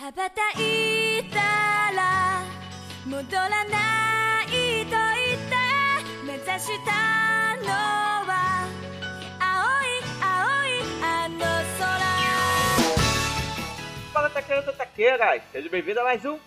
羽ばたいたら戻らないと言って目指したのは青い青いあの空 Fala taqueiros e taqueiras, seja bem-vindo a mais um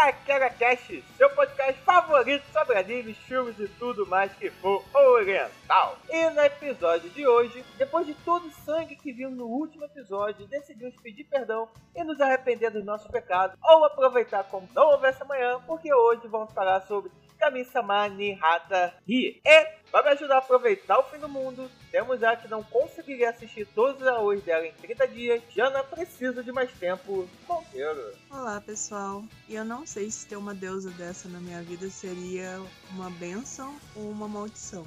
Otaquera Cast, seu podcast favorito sobre animes, filmes e tudo mais que for oriental. E no episódio de hoje, depois de todo o sangue que vimos no último episódio, decidimos pedir perdão e nos arrepender dos nossos pecados, ou aproveitar como não houvesse amanhã, porque hoje vamos falar sobre Kami-sama ni Hata Hi. E, para me ajudar a aproveitar o fim do mundo, temos a que não conseguiria assistir todos os AOs dela em 30 dias, Jana precisa de mais tempo. Monteiro. Olá, pessoal. E eu não sei se ter uma deusa dessa na minha vida seria uma benção ou uma maldição.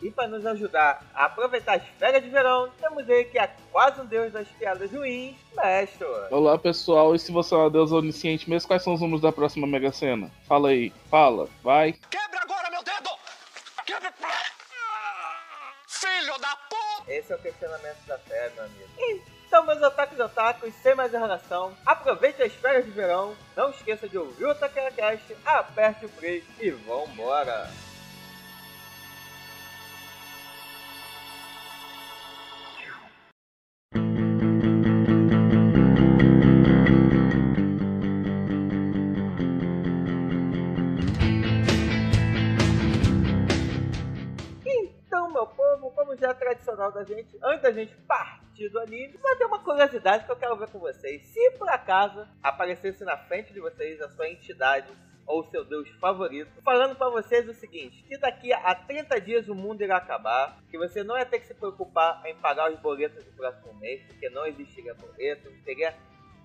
E para nos ajudar a aproveitar as férias de verão, temos ele que é quase um deus das piadas ruins, Mestre. Olá pessoal, e se você é uma deusa onisciente mesmo, quais são os números da próxima Mega Sena? Fala aí, fala, vai. Quebra agora meu dedo! Quebra! Filho da puta! Esse é o questionamento da fé, meu amigo. Então, meus otakus e otakus, sem mais enrolação, aproveite as férias de verão, não esqueça de ouvir o Takara Cast, aperte o play e vambora! Da gente, antes da gente partir do anime, vai ter uma curiosidade que eu quero ver com vocês. Se por acaso aparecesse na frente de vocês a sua entidade ou seu deus favorito, falando pra vocês o seguinte, que daqui a 30 dias o mundo irá acabar, que você não ia ter que se preocupar em pagar os boletos do próximo mês, porque não existiria boleto, não teria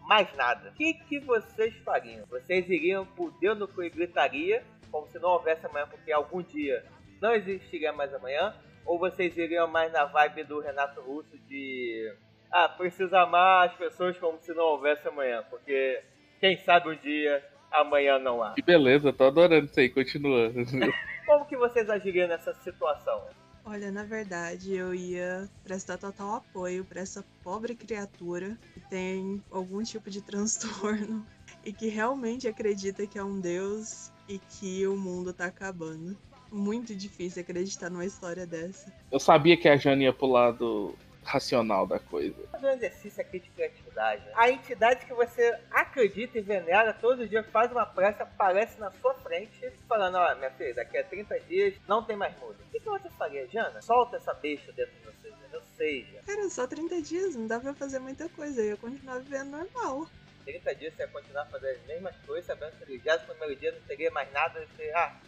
mais nada. O que, que vocês fariam? Vocês iriam por Deus no cu e gritaria, como se não houvesse amanhã, porque algum dia não existiria mais amanhã? Ou vocês iriam mais na vibe do Renato Russo de. Ah, precisa amar as pessoas como se não houvesse amanhã, porque quem sabe um dia amanhã não há. Que beleza, tô adorando isso aí, continua. Como que vocês agiriam nessa situação? Olha, na verdade, eu ia prestar total apoio para essa pobre criatura que tem algum tipo de transtorno e que realmente acredita que é um deus e que o mundo tá acabando. Muito difícil acreditar numa história dessa. Eu sabia que a Jane ia pro lado racional da coisa. Fazer um exercício aqui de criatividade. né? A entidade que você acredita e venera todo dia faz uma prece, aparece na sua frente, falando: Ó, minha filha, daqui a 30 dias não tem mais mundo. O que, que você faria, Jana? Solta essa besta dentro de você, Jana. Ou seja, Cara, só 30 dias, não dá pra fazer muita coisa. Eu ia continuar vivendo normal. 30 dias você ia continuar fazendo as mesmas coisas, sabendo que no primeiro dia não teria mais nada. Você, ah,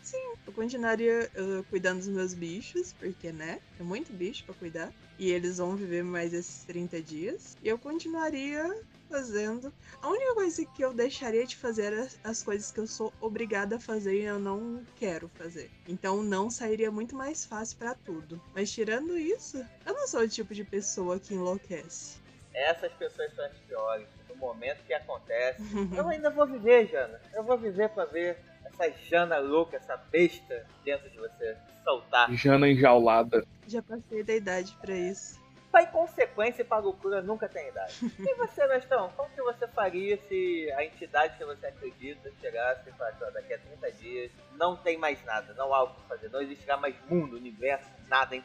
Eu continuaria uh, cuidando dos meus bichos, porque, né? É muito bicho pra cuidar. E eles vão viver mais esses 30 dias. E eu continuaria fazendo. A única coisa que eu deixaria de fazer era as coisas que eu sou obrigada a fazer e eu não quero fazer. Então não sairia muito mais fácil pra tudo. Mas tirando isso, eu não sou o tipo de pessoa que enlouquece. essas pessoas são as piores. Momento que acontece. Eu ainda vou viver, Jana. Eu vou viver pra ver essa Jana louca, essa besta dentro de você soltar. Jana enjaulada. Já passei da idade pra isso. Pra inconsequência e pra loucura nunca tem idade. E você, Gastão, como que você faria se a entidade que você acredita chegasse e falasse, daqui a 30 dias não tem mais nada, não há o que fazer, não existirá mais mundo, universo, nada,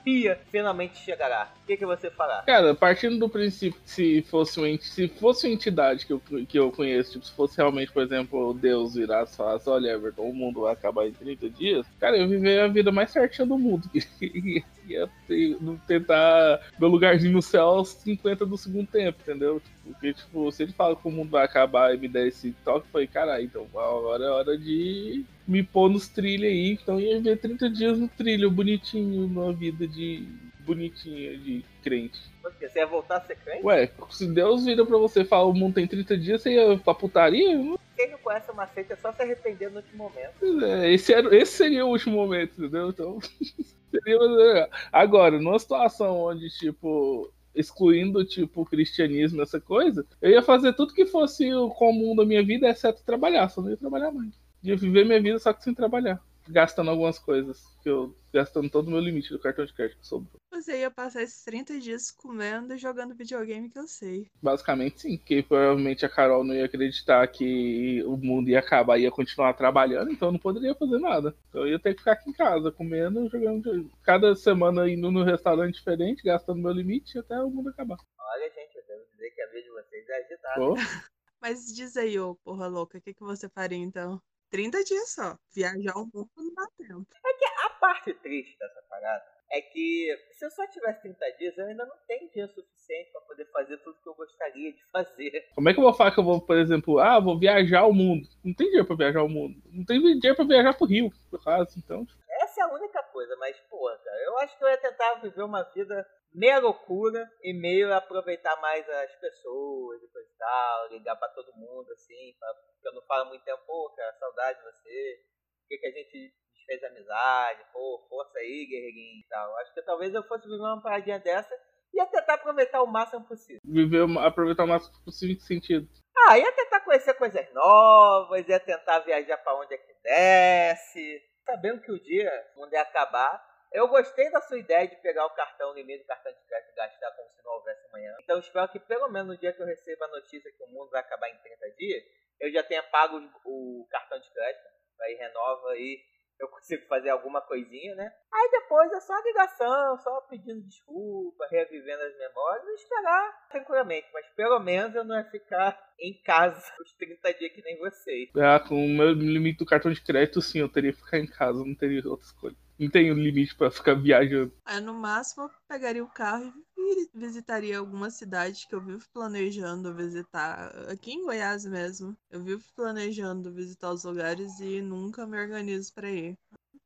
entropia finalmente chegará. O que, que você fará? Cara, partindo do princípio que se fosse uma, se fosse uma entidade que eu, que eu conheço, tipo, se fosse realmente, por exemplo, Deus virasse e falasse, olha, Everton, o mundo vai acabar em 30 dias, cara, eu viver a vida mais certinha do mundo. Ia tentar meu lugarzinho no céu aos 50 do segundo tempo, entendeu? Porque, tipo, se ele fala que o mundo vai acabar e me der esse toque, falei, caralho, então agora é hora de me pôr nos trilhos aí. Então ia ver 30 dias no trilho, bonitinho, numa vida de bonitinha, de crente. Porque você ia voltar a ser crente? Ué, se Deus vira pra você e fala o mundo tem 30 dias, você ia pra putaria? Quem não conhece uma seita é só se arrepender no último momento. é, Esse, era, esse seria o último momento, entendeu? Então, seria... Agora, numa situação onde, tipo, excluindo, tipo, o cristianismo, essa coisa, eu ia fazer tudo que fosse o comum da minha vida, exceto trabalhar, só não ia trabalhar mais. Ia viver minha vida só que sem trabalhar. Gastando algumas coisas. Que eu gastando todo o meu limite do cartão de crédito que sobrou. Você ia passar esses 30 dias comendo e jogando videogame que eu sei. Basicamente sim, porque provavelmente a Carol não ia acreditar que o mundo ia acabar e ia continuar trabalhando, então eu não poderia fazer nada. Então eu ia ter que ficar aqui em casa, comendo, jogando. Cada semana indo num restaurante diferente, gastando meu limite até o mundo acabar. Olha, gente, eu devo dizer que a vida de vocês é agitada. Pô, Mas diz aí, ô porra louca, o que, que você faria então? 30 dias só. Viajar o mundo não dá tempo. A parte triste dessa parada é que se eu só tivesse 30 dias, eu ainda não tenho dinheiro suficiente pra poder fazer tudo que eu gostaria de fazer. como é que eu vou falar que eu vou, por exemplo, ah, vou viajar o mundo? Não tem dinheiro pra viajar o mundo. Não tem dinheiro pra viajar pro Rio, no caso, então. Essa é a única coisa, mas, porra, cara, eu acho que eu ia tentar viver uma vida meia loucura e meio aproveitar mais as pessoas e coisa e tal, ligar pra todo mundo, assim, pra, porque eu não falo muito tempo, pô, cara, saudade de você, por que, que a gente fez amizade, pô, força aí, guerreirinho e tal. Acho que talvez eu fosse viver uma paradinha dessa e ia tentar aproveitar o máximo possível. Viver, aproveitar o máximo possível em que sentido. Ah, ia tentar conhecer coisas novas, ia tentar viajar pra onde é que desce. Sabendo que o dia, o mundo ia acabar, eu gostei da sua ideia de pegar o cartão, limite do cartão de crédito e gastar como se não houvesse amanhã. Então espero que pelo menos no dia que eu receba a notícia que o mundo vai acabar em 30 dias, eu já tenha pago o cartão de crédito. Aí renova aí, eu consigo fazer alguma coisinha, né? Aí depois é só ligação, só pedindo desculpa, revivendo as memórias e esperar tranquilamente. Mas pelo menos eu não ia ficar em casa os 30 dias que nem vocês. Ah, com o meu limite do cartão de crédito, sim, eu teria que ficar em casa, não teria outra escolha. Não tenho limite pra ficar viajando. Aí no máximo eu pegaria o carro e visitaria alguma cidade que eu vivo planejando visitar. Aqui em Goiás mesmo. Eu vivo planejando visitar os lugares e nunca me organizo pra ir.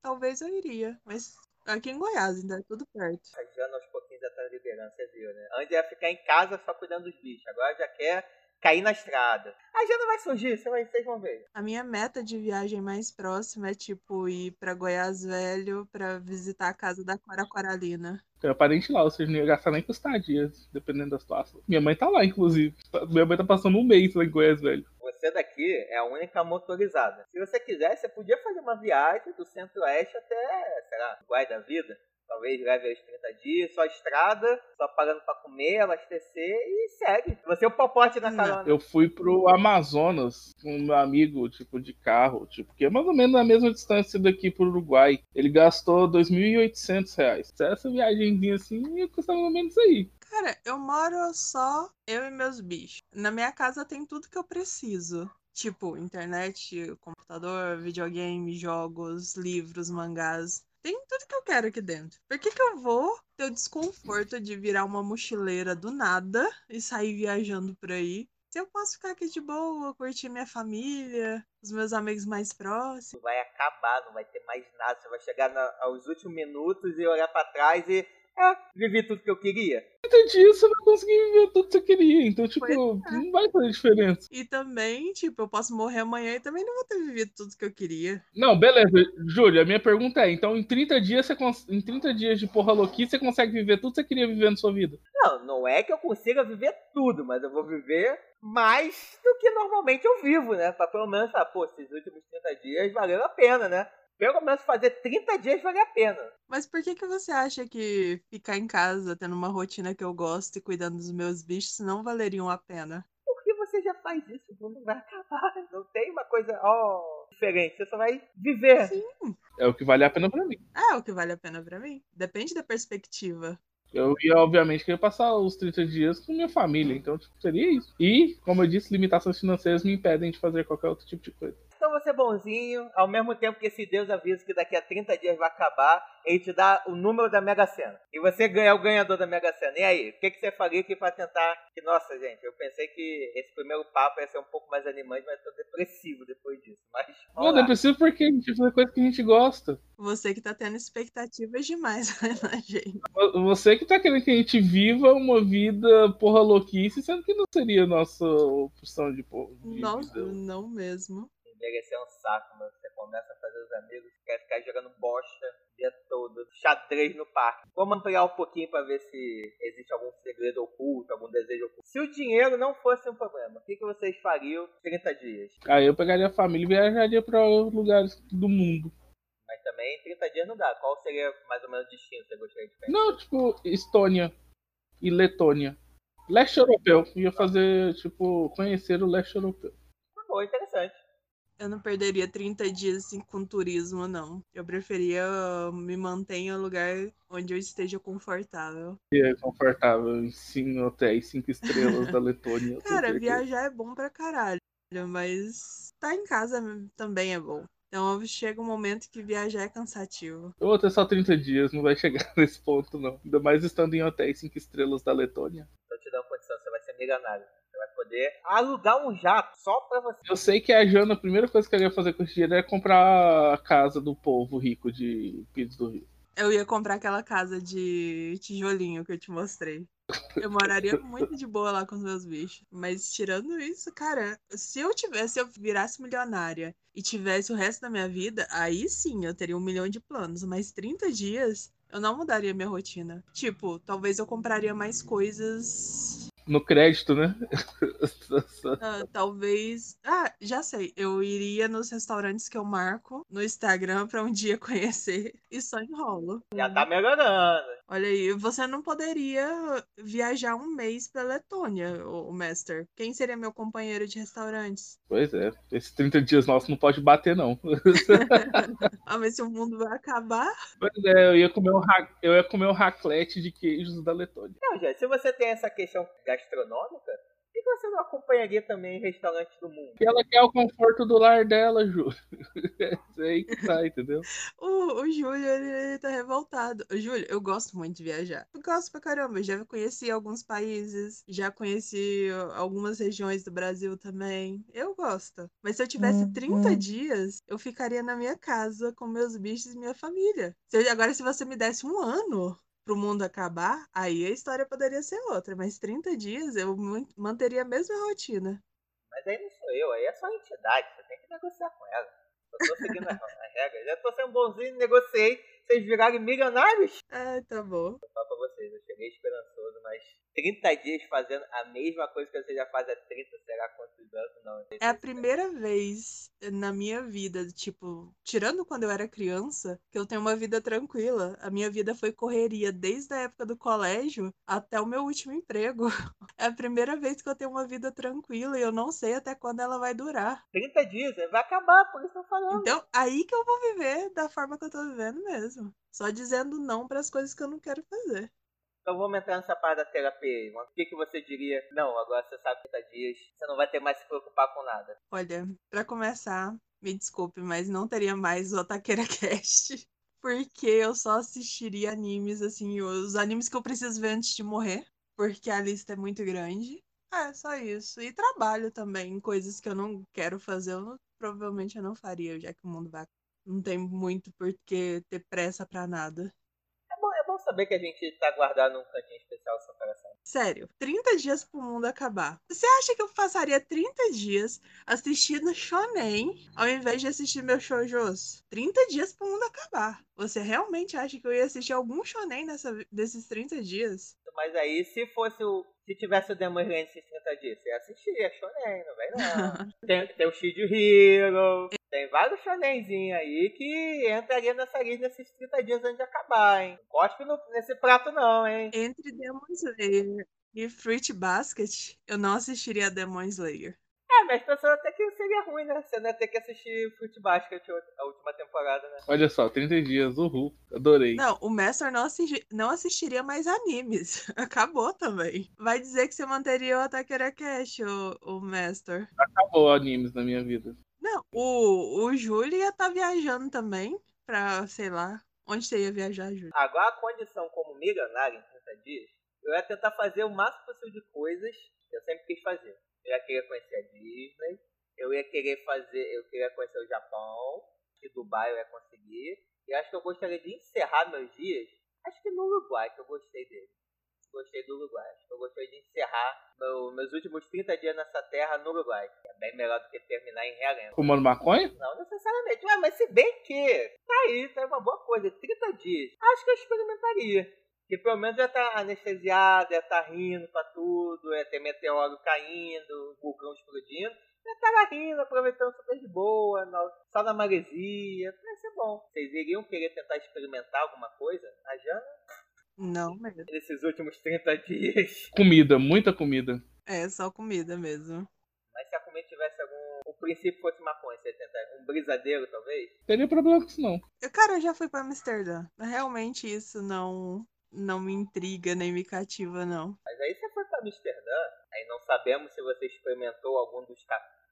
Talvez eu iria, mas aqui em Goiás ainda é tudo perto. A Jana aos pouquinhos já tá liberando, você viu, né? Antes ia ficar em casa só cuidando dos bichos, agora já quer cair na estrada. A Jana vai surgir, você vai- vocês vão ver. A minha meta de viagem mais próxima é tipo ir pra Goiás Velho pra visitar a casa da Cora Coralina. Tem parente lá, ou seja, não ia gastar nem com estadia, dependendo da situação. Minha mãe tá lá, inclusive. Minha mãe tá passando um mês lá em Goiás, velho. Você daqui é a única motorizada. Se você quiser, você podia fazer uma viagem do centro-oeste até, sei lá, Guai da Vida. Talvez leve os 30 dias, só estrada, só pagando pra comer, abastecer e segue. Você é o popote na Não. carona. Eu fui pro Amazonas com meu amigo, tipo, de carro, tipo, que é mais ou menos na mesma distância daqui pro Uruguai. Ele gastou 2.800 reais. Se essa viagemzinha assim, ia custar mais ou menos isso aí. Cara, eu moro só eu e meus bichos. Na minha casa tem tudo que eu preciso. Tipo, internet, computador, videogame, jogos, livros, mangás. Tem tudo que eu quero aqui dentro. Por que, que eu vou ter o desconforto de virar uma mochileira do nada e sair viajando por aí? Se eu posso ficar aqui de boa, curtir minha família, os meus amigos mais próximos. vai acabar, não vai ter mais nada. Você vai chegar na- aos últimos minutos e olhar pra trás e. É, vivi tudo que eu queria. 30 dias você vai conseguir viver tudo que você queria. Então, tipo, Pois é. não vai fazer diferença. E também, tipo, eu posso morrer amanhã e também não vou ter vivido tudo que eu queria. Não, beleza, Júlio, a minha pergunta é, então em 30 dias você cons- em 30 dias de porra louquice, você consegue viver tudo que você queria viver na sua vida? Não, não é que eu consiga viver tudo, mas eu vou viver mais do que normalmente eu vivo, né? Pra pelo menos falar, pô, esses últimos 30 dias valeram a pena, né? Pelo menos fazer 30 dias vale a pena. Mas por que que você acha que ficar em casa, tendo uma rotina que eu gosto e cuidando dos meus bichos não valeriam a pena? Porque você já faz isso, o mundo vai acabar. Não tem uma coisa, ó, diferente. Você só vai viver. Sim. É o que vale a pena pra mim. É o que vale a pena pra mim. Depende da perspectiva. Eu ia, obviamente, querer passar os 30 dias com minha família, então tipo, seria isso. E, como eu disse, limitações financeiras me impedem de fazer qualquer outro tipo de coisa. Então você é bonzinho, ao mesmo tempo que esse Deus avisa que daqui a 30 dias vai acabar, ele te dá o número da Mega Sena. E você ganha o ganhador da Mega Sena. E aí, o que, que você faria aqui pra tentar. Que, nossa, gente, eu pensei que esse primeiro papo ia ser um pouco mais animante, mas tô depressivo depois disso. Mas. Não, depressivo porque a gente vai fazer coisa que a gente gosta. Você que tá tendo expectativas demais na gente. Você que tá querendo que a gente viva uma vida porra louquice, sendo que não seria a nossa opção de porra. de Não, vida. não mesmo. Envelhecer é um saco, mano. Você começa a fazer os amigos, quer ficar jogando bosta o dia todo, xadrez no parque. Vamos ampliar um pouquinho pra ver se existe algum segredo oculto, algum desejo oculto. Se o dinheiro não fosse um problema, o que, que vocês fariam 30 dias? Aí eu pegaria a família e viajaria pra lugares do mundo. Mas também 30 dias não dá. Qual seria mais ou menos o destino que você gostaria de conhecer? Não, tipo, Estônia e Letônia. Leste europeu. Ia fazer, tipo, conhecer o leste europeu. Tá bom, interessante. Eu não perderia 30 dias assim, com turismo, não. Eu preferia uh, me manter em um lugar onde eu esteja confortável. E é confortável em cinco hotéis, cinco estrelas da Letônia. Cara, viajar é bom pra caralho, mas tá em casa também é bom. Então chega um momento que viajar é cansativo. Eu vou ter só 30 dias, não vai chegar nesse ponto, não. Ainda mais estando em hotéis cinco estrelas da Letônia. Tô te dando condição, você vai ser milionário. Vai poder alugar um jato só pra você. Eu sei que a Jana, a primeira coisa que ela ia fazer com esse dinheiro é comprar a casa do povo rico de Pires do Rio. Eu ia comprar aquela casa de tijolinho que eu te mostrei. Eu moraria muito de boa lá com os meus bichos. Mas tirando isso, cara, se eu tivesse, se eu virasse milionária e tivesse o resto da minha vida, aí sim eu teria um milhão de planos. Mas 30 dias, eu não mudaria minha rotina. Tipo, talvez eu compraria mais coisas. No crédito, né? ah, talvez. Ah, já sei. Eu iria nos restaurantes que eu marco no Instagram pra um dia conhecer e só enrolo. Já tá melhorando. Olha aí, você não poderia viajar um mês pra Letônia, o Master. Quem seria meu companheiro de restaurantes? Pois é, esses 30 dias nossos não pode bater, não. ah, mas se o mundo vai acabar. Pois é, eu ia comer um, ra... eu ia comer um raclete de queijos da Letônia. Não, gente, se você tem essa questão gastronômica, por que você não acompanharia também restaurantes do mundo? Porque ela quer o conforto do lar dela, Ju. É aí que tá, entendeu? O, o Júlio, ele, ele tá revoltado. O Júlio, eu gosto muito de viajar. Eu gosto pra caramba. Eu já conheci alguns países, já conheci algumas regiões do Brasil também. Eu gosto. Mas se eu tivesse 30 dias, eu ficaria na minha casa com meus bichos e minha família. Se eu- agora, se você me desse um ano pro mundo acabar, aí a história poderia ser outra. Mas 30 dias eu man- manteria a mesma rotina. Mas aí não sou eu, aí é só a entidade, você tem que negociar com ela. Eu tô seguindo as, as regras, já tô sendo bonzinho, negociei, vocês virarem milionários? Ah, tá bom. Vou falar pra vocês, eu cheguei esperançoso, mas 30 dias fazendo a mesma coisa que você já faz há 30, será quantos anos? Não, É a primeira vez na minha vida, tipo, tirando quando eu era criança, que eu tenho uma vida tranquila. A minha vida foi correria desde a época do colégio até o meu último emprego. É a primeira vez que eu tenho uma vida tranquila e eu não sei até quando ela vai durar. 30 dias, vai acabar, por isso que eu tô falando. Então, aí que eu vou viver da forma que eu tô vivendo mesmo. Só dizendo não para as coisas que eu não quero fazer. Então vamos entrar nessa parte da terapia. mano. O que, que você diria? Não, agora você sabe 30 dias, você não vai ter mais se preocupar com nada. Olha, pra começar, me desculpe, mas não teria mais o Otaqueira Cast. Porque eu só assistiria animes, assim, os animes que eu preciso ver antes de morrer. Porque a lista é muito grande. É, só isso. E trabalho também, coisas que eu não quero fazer, eu não- provavelmente eu não faria, já que o mundo vai. Não tem muito por que ter pressa pra nada. Saber que a gente tá guardado num cantinho especial do seu coração. Sério, 30 dias pro mundo acabar. Você acha que eu passaria 30 dias assistindo shonen ao invés de assistir meus shoujos? 30 dias pro mundo acabar. Você realmente acha que eu ia assistir algum shonen nessa, desses 30 dias? Mas aí, se fosse o. Se tivesse o Demon Slayer nesses 30 dias, você ia assistir, é shonen, não vai não. tem, tem o Shid Hero, tem vários shonenzinhos aí que entraria nessa lista nesses 30 dias antes de acabar, hein? Cospe no- nesse prato não, hein? Entre Demon Slayer e Fruit Basket, eu não assistiria Demon Slayer. É, mas pensando até que seria ruim, né? Você não ia ter que assistir Fruit Basket a última temporada, né? Olha só, 30 dias, uhul. Adorei. Não, o Master não, assisti- não assistiria mais animes. Acabou também. Vai dizer que você manteria o Atakera Cash, o, o Master. Acabou animes na minha vida. Não, o, o Júlio ia estar viajando também pra, sei lá, onde você ia viajar, Júlio? Agora, a condição como milionário em 30 dias, eu ia tentar fazer o máximo possível de coisas que eu sempre quis fazer. Eu ia querer conhecer a Disney, eu ia querer fazer, eu queria conhecer o Japão, que Dubai eu ia conseguir. E acho que eu gostaria de encerrar meus dias, acho que no Uruguai, que eu gostei dele. Gostei do Uruguai. Acho que eu gostaria de encerrar meu- meus últimos 30 dias nessa terra no Uruguai. É bem melhor do que terminar em Realengo. Fumando maconha? Não necessariamente. Ué, mas se bem que. Tá aí, tá aí uma boa coisa. 30 dias. Acho que eu experimentaria. Que pelo menos ia estar anestesiado, ia estar rindo pra tudo, ia ter meteoro caindo, vulcão explodindo. Eu tava rindo, aproveitando super de boa, só na maresia. Vai ser bom. Vocês iriam querer tentar experimentar alguma coisa? A Jana, Não, mesmo. nesses últimos 30 dias. Comida, muita comida. É só comida mesmo. Mas se a comida tivesse algum. O princípio fosse maconha, você ia tentar. Um brisadeiro, talvez? Teria problema com isso, não. Eu, cara, eu já fui pra Amsterdã. Realmente isso não, não me intriga nem me cativa, não. Mas aí você foi pra Amsterdã, aí não sabemos se você experimentou algum dos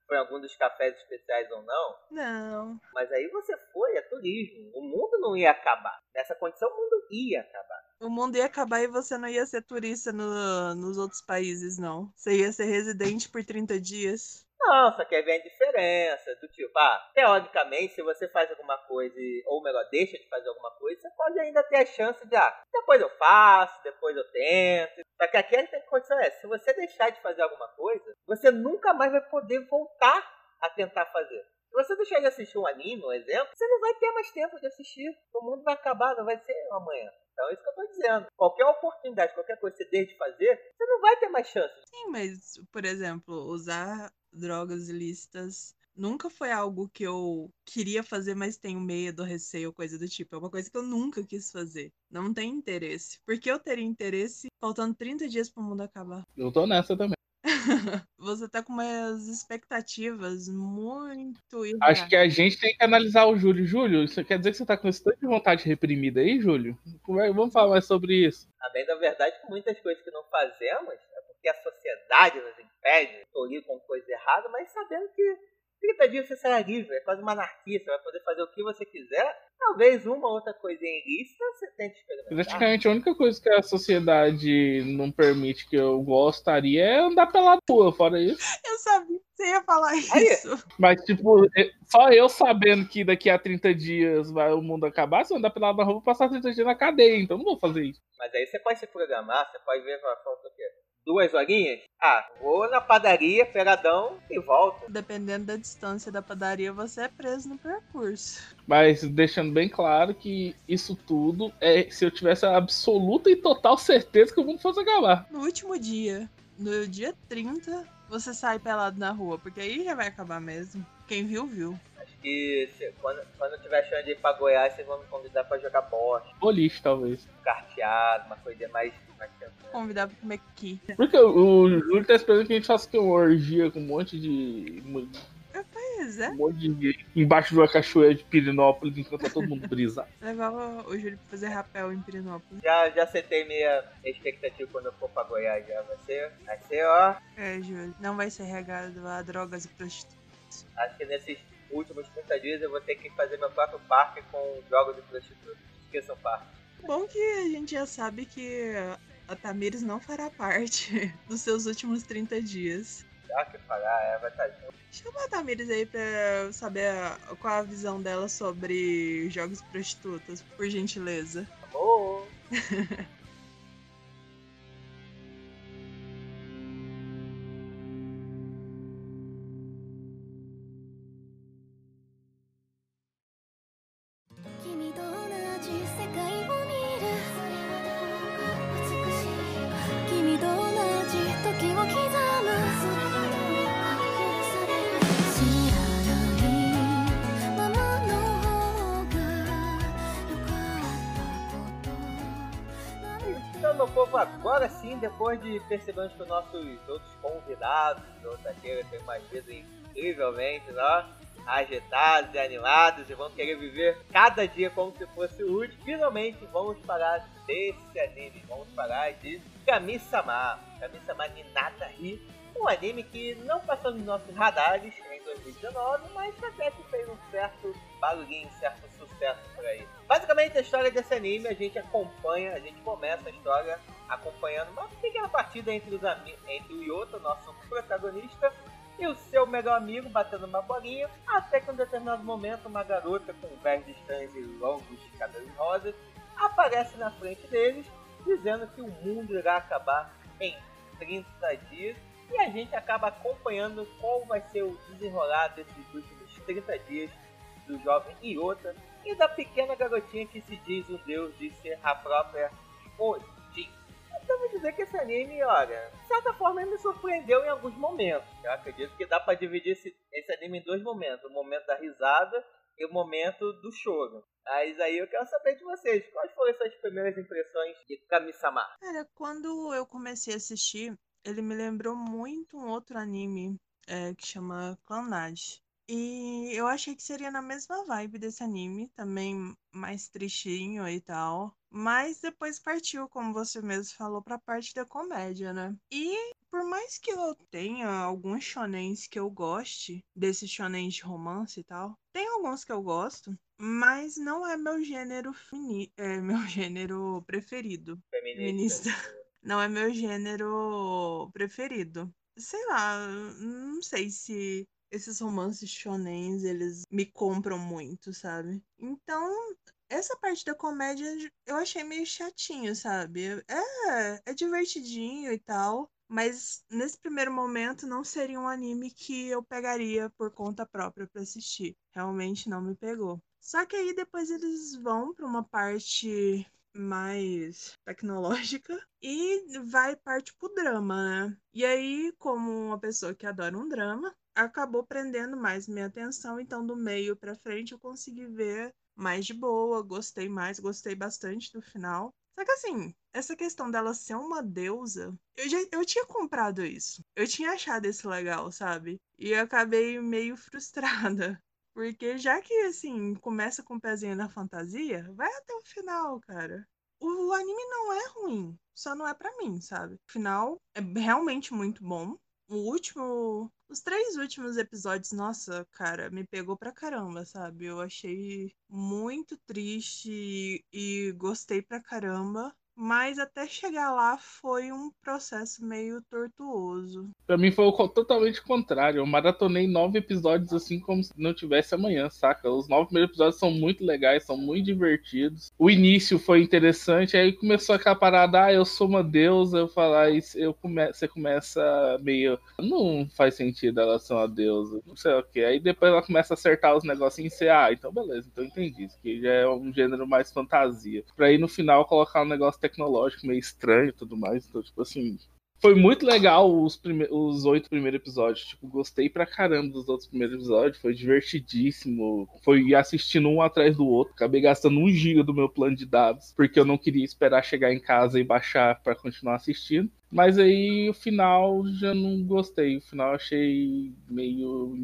foi algum dos cafés especiais ou não, Não. mas aí você foi, é turismo. O mundo não ia acabar. Nessa condição o mundo ia acabar. O mundo ia acabar e você não ia ser turista no- nos outros países, não. Você ia ser residente por 30 dias. Não, só quer ver a diferença do tipo, ah, teoricamente, se você faz alguma coisa, ou melhor, deixa de fazer alguma coisa, você pode ainda ter a chance de, ah, depois eu faço, depois eu tento. Só que aqui a gente tem condição é, se você deixar de fazer alguma coisa, você nunca mais vai poder voltar a tentar fazer. Se você deixar de assistir um anime, um exemplo, você não vai ter mais tempo de assistir. O mundo vai acabar, não vai ser amanhã. Então é isso que eu tô dizendo. Qualquer oportunidade, qualquer coisa que você deixe de fazer, você não vai ter mais chance. Sim, mas, por exemplo, usar drogas ilícitas nunca foi algo que eu queria fazer, mas tenho medo, receio, coisa do tipo. É uma coisa que eu nunca quis fazer. Não tem interesse. Por que eu teria interesse faltando 30 dias pro mundo acabar? Eu tô nessa também. Você tá com umas expectativas muito Acho que irreais. a gente tem que analisar o Júlio. Júlio, isso quer dizer que você tá com esse tanto de vontade reprimida aí, Júlio? Como é- Vamos falar mais sobre isso. A bem da verdade que muitas coisas que não fazemos é porque a sociedade nos impede, tolir com coisa errada, mas sabendo que 30 dias você será livre, é quase uma anarquia, você vai poder fazer o que você quiser. Talvez uma ou outra coisa ilícita você tente experimentar. Praticamente a única coisa que a sociedade não permite que eu gostaria é andar pela rua, fora isso. Eu sabia que você ia falar Aí. isso. Mas, tipo, só eu sabendo que daqui a 30 dias vai o mundo acabar, se eu andar pela rua, eu vou passar 30 dias na cadeia, então não vou fazer isso. Mas aí você pode se programar, você pode ver, falta o quê? Duas horinhas? Ah, vou na padaria, pegadão e volto. Dependendo da distância da padaria, você é preso no percurso. Mas deixando bem claro que isso tudo é se eu tivesse a absoluta e total certeza que o mundo fosse acabar. No último dia, no dia 30, você sai pelado na rua, porque aí já vai acabar mesmo. Quem viu, viu. Acho que se- quando, quando eu tiver chance de ir pra Goiás, vocês vão me convidar pra jogar bosta, Boliche, talvez. carteado, uma coisa mais. Convidar pra comer aqui. Porque o, o Júlio tá esperando que a gente faça uma orgia com um monte de. Um Pois é. monte de gente embaixo de uma cachoeira de Pirinópolis enquanto tá todo mundo brisa. Levar o, Júlio pra fazer rapel em Pirinópolis. Já, já setei minha expectativa quando eu for pra Goiás já. Vai ser, vai ser, ó. É, Júlio. Não vai ser regado a drogas e prostitutas. Acho que nesses últimos 30 dias eu vou ter que fazer meu próprio parque com jogos de prostitutas. Esqueçam o parque. Bom que a gente já sabe que a Tamires não fará parte dos seus últimos 30 dias. Já que falar, é, vai estar junto. Chama a Tamires aí pra saber a- qual a visão dela sobre jogos prostitutas, por gentileza. Amor.「sim, depois de percebermos que os nossos outros convidados da Otaqueira têm uma vida incrivelmente, ó, agitados e animados e vão querer viver cada dia como se fosse o último, finalmente vamos parar desse anime. Vamos parar de Kami-sama. Kami-sama Ninata Hi. Um anime que não passou nos nossos radares em 2019, mas até que fez um certo barulhinho, um certo sucesso por aí. Basicamente, a história desse anime a gente acompanha, a gente começa a história acompanhando uma pequena partida entre, os entre o Yoto, nosso protagonista, e o seu melhor amigo batendo uma bolinha, até que em um determinado momento uma garota com verdes estranhos e longos cabelos rosas aparece na frente deles, dizendo que o mundo irá acabar em 30 dias, e a gente acaba acompanhando qual vai ser o desenrolar desses últimos 30 dias do jovem Iota e da pequena garotinha que se diz o deus de ser a própria Odin. Devo dizer que esse anime, olha, de certa forma ele me surpreendeu em alguns momentos. Eu acredito que dá pra dividir esse, esse anime em dois momentos: o momento da risada e o momento do choro. Mas aí eu quero saber de vocês, quais foram suas primeiras impressões de Kami-sama? Cara, quando eu comecei a assistir, ele me lembrou muito um outro anime é, que chama Clanage. E eu achei que seria na mesma vibe desse anime, também mais tristinho e tal. Mas depois partiu, como você mesmo falou, pra parte da comédia, né? E por mais que eu tenha alguns shonens que eu goste, desses shonens de romance e tal, tem alguns que eu gosto, mas não é meu gênero fini é meu gênero preferido. Feminista. Feminista. Não é meu gênero preferido. Sei lá, não sei se esses romances shonens, eles me compram muito, sabe? Então, essa parte da comédia eu achei meio chatinho, sabe? É, é divertidinho e tal, mas nesse primeiro momento não seria um anime que eu pegaria por conta própria pra assistir. Realmente não me pegou. Só que aí depois eles vão pra uma parte mais tecnológica e vai parte pro drama, né? E aí, como uma pessoa que adora um drama, acabou prendendo mais minha atenção, então do meio pra frente eu consegui ver mais de boa, gostei mais, gostei bastante do final. Só que assim, essa questão dela ser uma deusa, eu já eu tinha comprado isso. Eu tinha achado isso legal, sabe? E eu acabei meio frustrada. Porque já que, assim, começa com o pezinho na fantasia, vai até o final, cara. O anime não é ruim, só não é pra mim, sabe? O final é realmente muito bom. O último. Os três últimos episódios, nossa, cara, me pegou pra caramba, sabe? Eu achei muito triste e gostei pra caramba. Mas até chegar lá foi um processo meio tortuoso. Pra mim foi o totalmente contrário. Eu maratonei nove episódios assim como se não tivesse amanhã, saca? Os nove primeiros episódios são muito legais, são muito divertidos. O início foi interessante, aí começou aquela parada, ah, eu sou uma deusa, eu falar isso, eu come... você começa meio. Não faz sentido ela ser uma deusa, não sei o que. Aí depois ela começa a acertar os negocinhos e você, ah, então beleza, então entendi. Isso aqui já é um gênero mais fantasia. Pra aí no final colocar um negócio tecnológico meio estranho e tudo mais. Então, tipo assim, foi muito legal os, prime... os oito primeiros episódios. Tipo, gostei pra caramba dos outros primeiros episódios. Foi divertidíssimo. Foi assistindo um atrás do outro. Acabei gastando um giga do meu plano de dados. Porque eu não queria esperar chegar em casa e baixar pra continuar assistindo. Mas aí o final já não gostei. O final eu achei meio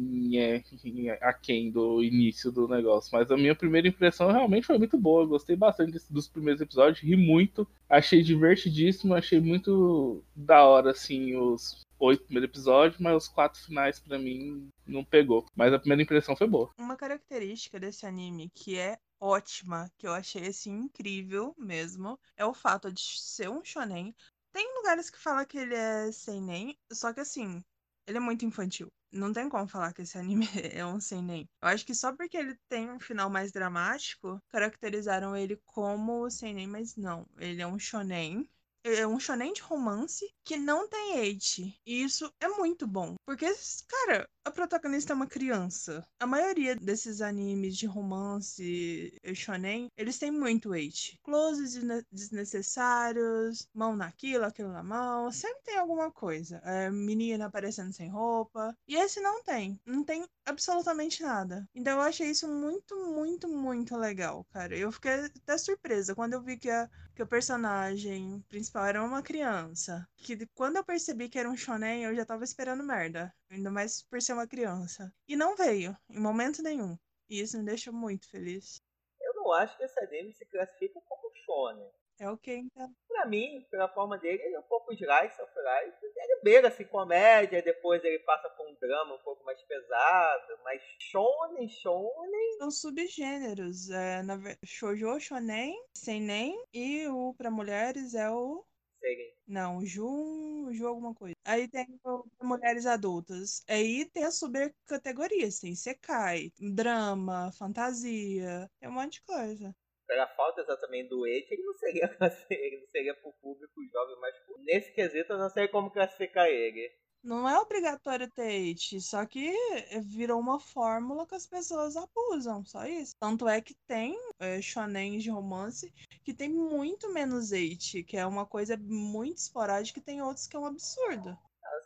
aquém do início do negócio. Mas a minha primeira impressão realmente foi muito boa. Gostei bastante dos primeiros episódios, ri muito. Achei divertidíssimo, achei muito da hora, assim, os oito primeiros episódios, mas os quatro finais pra mim não pegou. Mas a primeira impressão foi boa. Uma característica desse anime que é ótima, que eu achei assim incrível mesmo, é o fato de ser um shonen. Tem lugares que fala que ele é seinen, só que assim, ele é muito infantil. Não tem como falar que esse anime é um seinen. Eu acho que só porque ele tem um final mais dramático, caracterizaram ele como seinen, mas não. Ele é um shonen. É um shonen de romance que não tem age. E isso é muito bom. Porque, cara, a protagonista é uma criança. A maioria desses animes de romance shonen, eles têm muito age. Closes desne- desnecessários, mão naquilo, aquilo na mão. Sempre tem alguma coisa. É, menina aparecendo sem roupa. E esse não tem. Não tem absolutamente nada. Então eu achei isso muito, muito, muito legal, cara. Eu fiquei até surpresa quando eu vi que a, que o personagem principal era uma criança. Que quando eu percebi que era um shonen, eu já tava esperando merda. Ainda mais por ser uma criança. E não veio, em momento nenhum. E isso me deixa muito feliz. Eu não acho que esse anime se classifica como shonen. É o que então? Pra mim, pela forma dele, ele é um pouco slice of life. Ele beira assim comédia, depois ele passa por um drama um pouco mais pesado, mas shonen, shonen. São subgêneros. É, na, shoujo, shonen, seinen e o pra mulheres é o Seria. Não, Ju, Ju alguma coisa. Aí tem o mulheres adultas. Aí tem as subcategorias. Tem Sekai, drama, fantasia. Tem um monte de coisa. Pela falta exatamente do age, ele não seria ele não seria pro público jovem, mas nesse quesito eu não sei como classificar ele. Não é obrigatório ter hate, só que virou uma fórmula que as pessoas abusam, só isso. Tanto é que tem é, shonen de romance que tem muito menos hate, que é uma coisa muito esporádica, e tem outros que é um absurdo.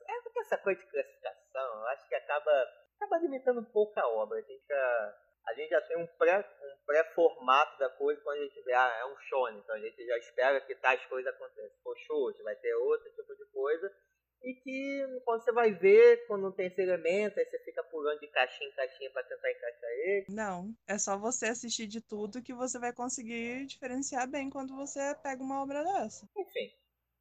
É porque essa coisa de classificação, eu acho que acaba, acaba limitando um pouco a obra. A gente já, a gente já tem um pré pré-formato da coisa quando a gente vê, ah, é um shonen, então a gente já espera que tais coisas aconteçam. Se for show, vai ter outro tipo de coisa e que quando você vai ver, quando não tem esse elemento, aí você fica pulando de caixinha em caixinha para tentar encaixar ele. Não, é só você assistir de tudo que você vai conseguir diferenciar bem quando você pega uma obra dessa. Enfim.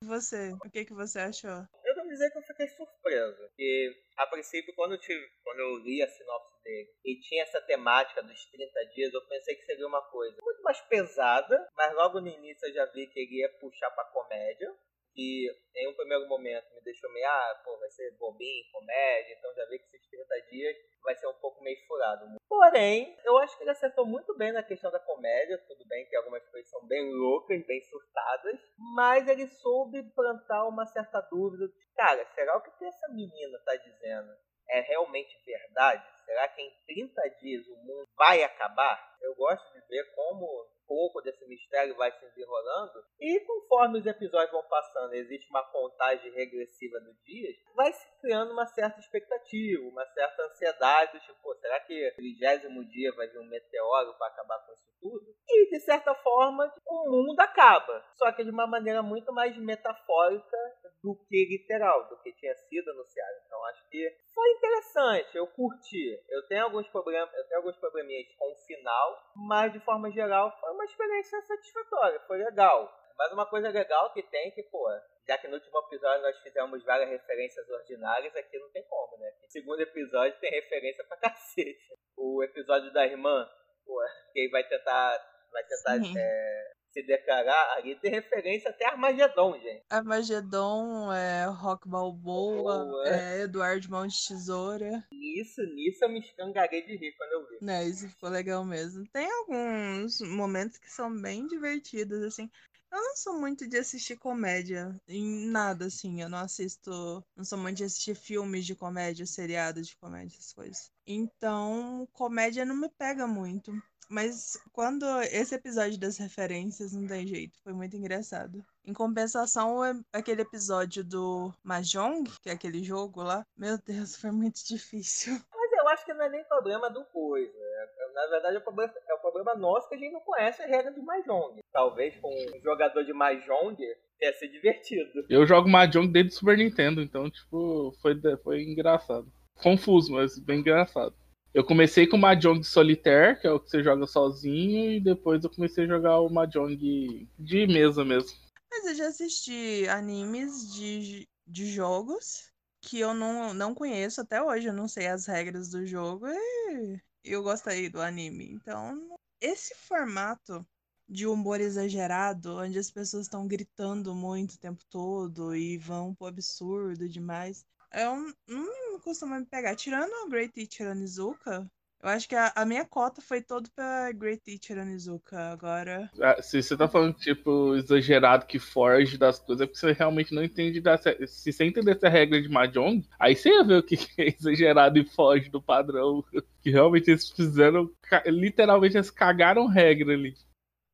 E você, o que, que você achou? Dizer que eu fiquei surpreso, porque a princípio, quando eu, tive, quando eu li a sinopse dele e tinha essa temática dos 30 dias, eu pensei que seria uma coisa muito mais pesada, mas logo no início eu já vi que ele ia puxar pra comédia que em um primeiro momento me deixou meio, ah, pô, vai ser bobinho, comédia, então já vi que esses 30 dias vai ser um pouco meio furado. Porém, eu acho que ele acertou muito bem na questão da comédia, tudo bem que algumas coisas são bem loucas, bem surtadas, mas ele soube plantar uma certa dúvida, cara, será o que essa menina tá dizendo é realmente verdade? Será que em 30 dias o mundo vai acabar? Eu gosto de ver como pouco desse mistério vai se desenrolando. E conforme os episódios vão passando, existe uma contagem regressiva dos dias, vai se criando uma certa expectativa, uma certa ansiedade, tipo, será que no trigésimo dia vai vir um meteoro para acabar com isso tudo? E, de certa forma, o mundo acaba. Só que de uma maneira muito mais metafórica do que literal, do que tinha sido anunciado. Então acho que foi interessante, eu curti. Eu tenho alguns problemas, eu tenho alguns probleminhas com o final, mas de forma geral foi uma experiência satisfatória, foi legal. Mas uma coisa legal que tem que, pô, já que no último episódio nós fizemos várias referências ordinárias, aqui não tem como, né? No segundo episódio tem referência pra cacete. O episódio da irmã, pô, quem vai tentar, vai tentar é, se declarar, ali tem referência até a Armagedon, gente. Armagedon, é, Rock Balboa, Boa. é, Eduardo Mão de Tesoura. Nisso, nisso eu me escangarei de rir quando eu vi. Né, isso ficou legal mesmo. Tem alguns momentos que são bem divertidos, assim. Eu não sou muito de assistir comédia, em nada, assim. Eu não assisto. Não sou muito de assistir filmes de comédia, seriados de comédia, essas coisas. Então, comédia não me pega muito. Mas quando esse episódio das referências não tem jeito, foi muito engraçado. Em compensação, é aquele episódio do Mahjong, que é aquele jogo lá, meu Deus, foi muito difícil. Mas eu acho que não é nem problema do coisa. É, na verdade, é o, problema, é o problema nosso que a gente não conhece a regra de Mahjong. Talvez com um jogador de Mahjong ia ser divertido. Eu jogo Mahjong desde o Super Nintendo, então, tipo, foi, foi engraçado. Confuso, mas bem engraçado. Eu comecei com o Mahjong Solitaire, que é o que você joga sozinho, e depois eu comecei a jogar o Mahjong de mesa mesmo. Mas eu já assisti animes de, de jogos que eu não, não conheço até hoje, eu não sei as regras do jogo e eu gostei do anime. Então, esse formato de humor exagerado, onde as pessoas estão gritando muito o tempo todo e vão pro absurdo demais, eu não costuma me pegar. Tirando o Great Teacher Onizuka, eu acho que a, a, minha cota foi toda pra Great Teacher Onizuka agora. Ah, se você tá falando, tipo, exagerado que foge das coisas, é porque você realmente não entende da. Se você entender essa regra de Mahjong, aí você ia ver o que é exagerado e foge do padrão. Que realmente eles fizeram. Literalmente eles cagaram regra ali.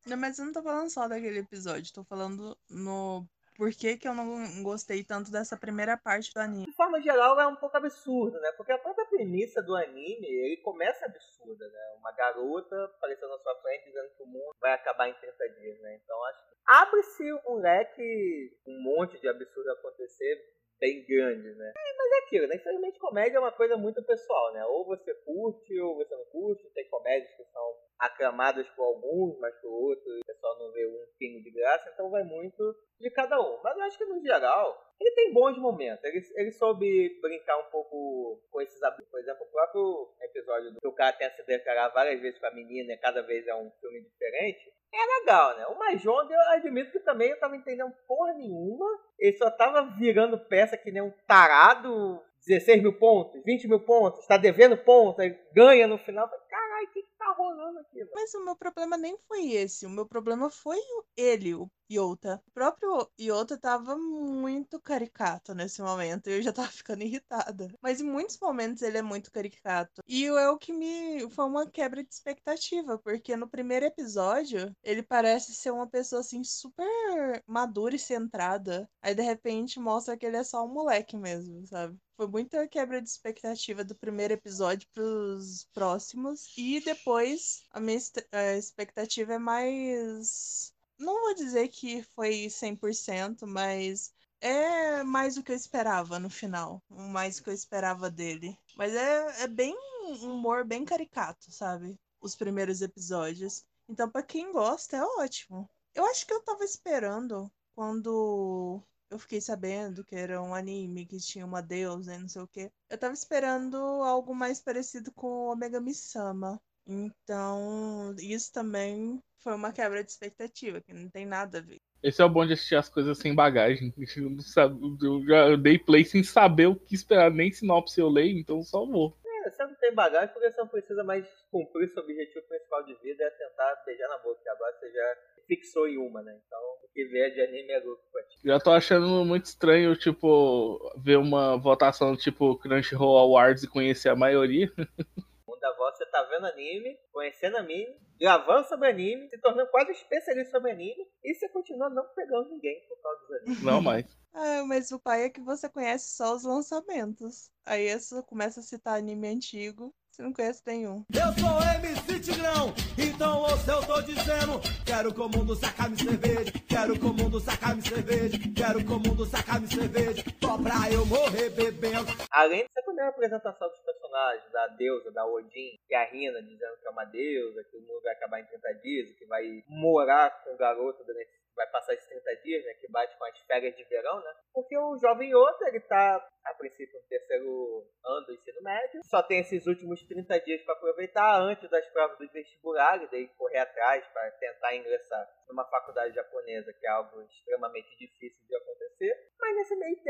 Não, mas eu não tô falando só daquele episódio, tô falando no por que, que eu não gostei tanto dessa primeira parte do anime. De forma geral, é um pouco absurdo, né? Porque a própria premissa do anime, ele começa absurda, né? Uma garota aparecendo na sua frente dizendo que o mundo vai acabar em 30 dias, né? Então, acho que abre-se um leque, um monte de absurdo acontecer bem grande, né? É, mas é aquilo, né? Infelizmente, comédia é uma coisa muito pessoal, né? Ou você curte ou você não curte. Tem comédias que são aclamadas por alguns, mas por outros o pessoal não vê um pingo de graça, então vai muito de cada um. Mas eu acho que no geral ele tem bons momentos. Ele, ele soube brincar um pouco com esses Por exemplo, o próprio episódio do que o cara tem a se declarar várias vezes com a menina cada vez é um filme diferente. É legal, né? O Mahjong, eu admito que também eu tava entendendo porra nenhuma. Ele só tava virando peça que nem um tarado. 16 mil pontos, 20 mil pontos, tá devendo pontos, ganha no final. Caralho, que tá rolando aqui, mano? Mas o meu problema nem foi esse. O meu problema foi o- ele, o Iota. O próprio Iota tava muito caricato nesse momento. E eu já tava ficando irritada. Mas em muitos momentos ele é muito caricato. E é o que me. Foi uma quebra de expectativa. Porque no primeiro episódio, ele parece ser uma pessoa assim super madura e centrada. Aí de repente mostra que ele é só um moleque mesmo, sabe? Foi muita quebra de expectativa do primeiro episódio pros próximos. E depois a minha a expectativa é mais. Não vou dizer que foi 100%, mas é mais o que eu esperava no final. Mais o que eu esperava dele. Mas é, é bem um humor bem caricato, sabe? Os primeiros episódios. Então, pra quem gosta, é ótimo. Eu acho que eu tava esperando quando eu fiquei sabendo que era um anime que tinha uma deusa e não sei o quê. Eu tava esperando algo mais parecido com o Omega Sama. Então, isso também foi uma quebra de expectativa, que não tem nada a ver. Esse é o bom de assistir as coisas sem bagagem. Eu, não sabe- eu já dei play sem saber o que esperar, nem sinopse eu leio, então só vou. É, você não tem bagagem porque você não precisa mais cumprir seu objetivo principal de vida é tentar beijar na boca, que agora você já fixou em uma, né? Então, o que vier de anime é lucro pra ti. Já tô achando muito estranho, tipo, ver uma votação tipo Crunchyroll Awards e conhecer a maioria. Da voz, você tá vendo anime, conhecendo anime, gravando sobre anime, se tornando quase especialista sobre anime, e você continua não pegando ninguém por causa dos animes. Não mais. Ah, mas o pai é que você conhece só os lançamentos. Aí você começa a citar anime antigo, você não conhece nenhum. Eu sou MC Tigrão, então ouça eu tô dizendo Quero que o mundo sacar-me cerveja Quero que o mundo sacar-me cerveja Quero que o mundo sacar-me cerveja Só pra eu morrer bebendo Além dessa primeira apresentação dos personagens, da deusa, da Odin, e a Rina dizendo que é uma deusa, que o mundo vai acabar em 30 dias, que vai morar com o garoto durante vai passar esses 30 dias, né? Que bate com as férias de verão, né? Porque o jovem Yoda, ele tá, a princípio, no terceiro ano do ensino médio. Só tem esses últimos 30 dias para aproveitar antes das provas dos vestibulares, daí correr atrás para tentar ingressar numa faculdade japonesa, que é algo extremamente difícil de acontecer.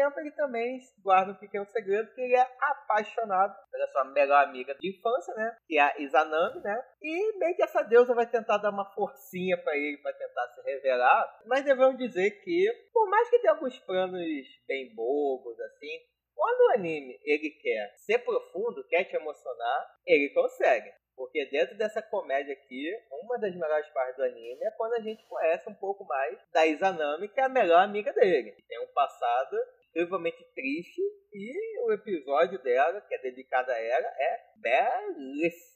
Tempo ele também guarda um pequeno segredo que ele é apaixonado pela sua melhor amiga de infância, né? Que é a Izanami, né? E meio que essa deusa vai tentar dar uma forcinha para ele para tentar se revelar. Mas devemos dizer que, por mais que tenha alguns planos bem bobos assim, quando o anime ele quer ser profundo, quer te emocionar, ele consegue. Porque dentro dessa comédia aqui, uma das melhores partes do anime é quando a gente conhece um pouco mais da Izanami, que é a melhor amiga dele. Tem um passado incrivelmente triste e o episódio dela, que é dedicado a ela, é belíssimo.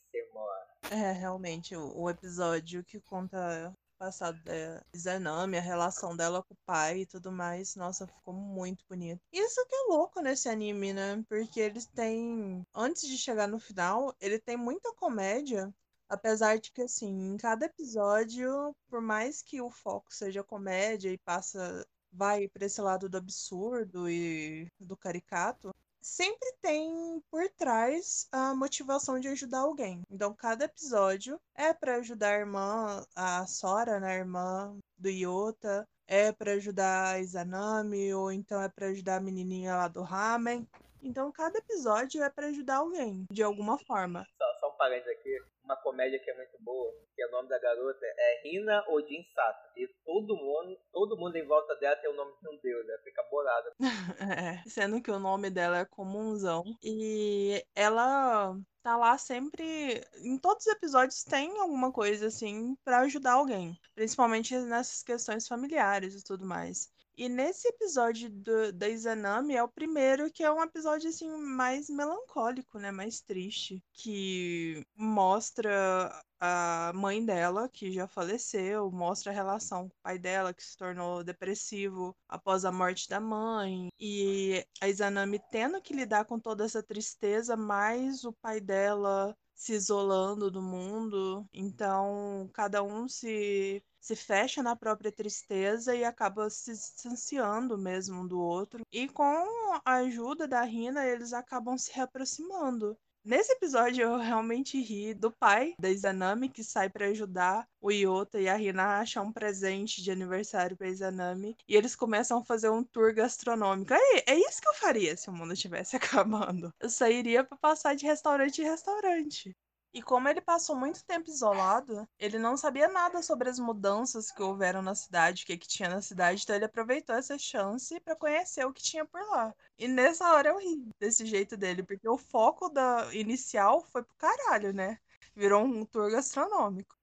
É, realmente, o, episódio que conta passado da Izanami, a relação dela com o pai e tudo mais, nossa, ficou muito bonito. Isso que é louco nesse anime, né? Porque eles têm, antes de chegar no final, ele tem muita comédia, apesar de que, assim, em cada episódio, por mais que o foco seja comédia e passa, vai pra esse lado do absurdo e do caricato, sempre tem por trás a motivação de ajudar alguém. Então, cada episódio é para ajudar a irmã, a Sora, né, a irmã do Iota, é para ajudar a Izanami, ou então é para ajudar a menininha lá do Ramen. Então, cada episódio é para ajudar alguém, de alguma forma. Só, só um parênteses aqui, uma comédia que é muito boa, que o nome da garota é Rina Odin Sato. E todo mundo, todo mundo em volta dela tem o nome de um deus, ela fica bolada. É, sendo que o nome dela é comunzão. E ela tá lá sempre. Em todos os episódios tem alguma coisa assim pra ajudar alguém. Principalmente nessas questões familiares e tudo mais. E nesse episódio do, da Izanami é o primeiro que é um episódio assim mais melancólico, né? Mais triste. Que mostra a mãe dela, que já faleceu, mostra a relação com o pai dela, que se tornou depressivo após a morte da mãe, e a Izanami tendo que lidar com toda essa tristeza, mais o pai dela se isolando do mundo. Então, cada um se se fecha na própria tristeza e acaba se distanciando mesmo um do outro. E com a ajuda da Rina, eles acabam se reaproximando. Nesse episódio eu realmente ri do pai da Izanami que sai para ajudar o Iota e a Rina a achar um presente de aniversário para Izanami e eles começam a fazer um tour gastronômico. É, é isso que eu faria se o mundo estivesse acabando. Eu sairia para passar de restaurante em restaurante. E como ele passou muito tempo isolado, ele não sabia nada sobre as mudanças que houveram na cidade, o que, que tinha na cidade, então ele aproveitou essa chance para conhecer o que tinha por lá. E nessa hora eu ri desse jeito dele, porque o foco da inicial foi pro caralho, né? Virou um tour gastronômico.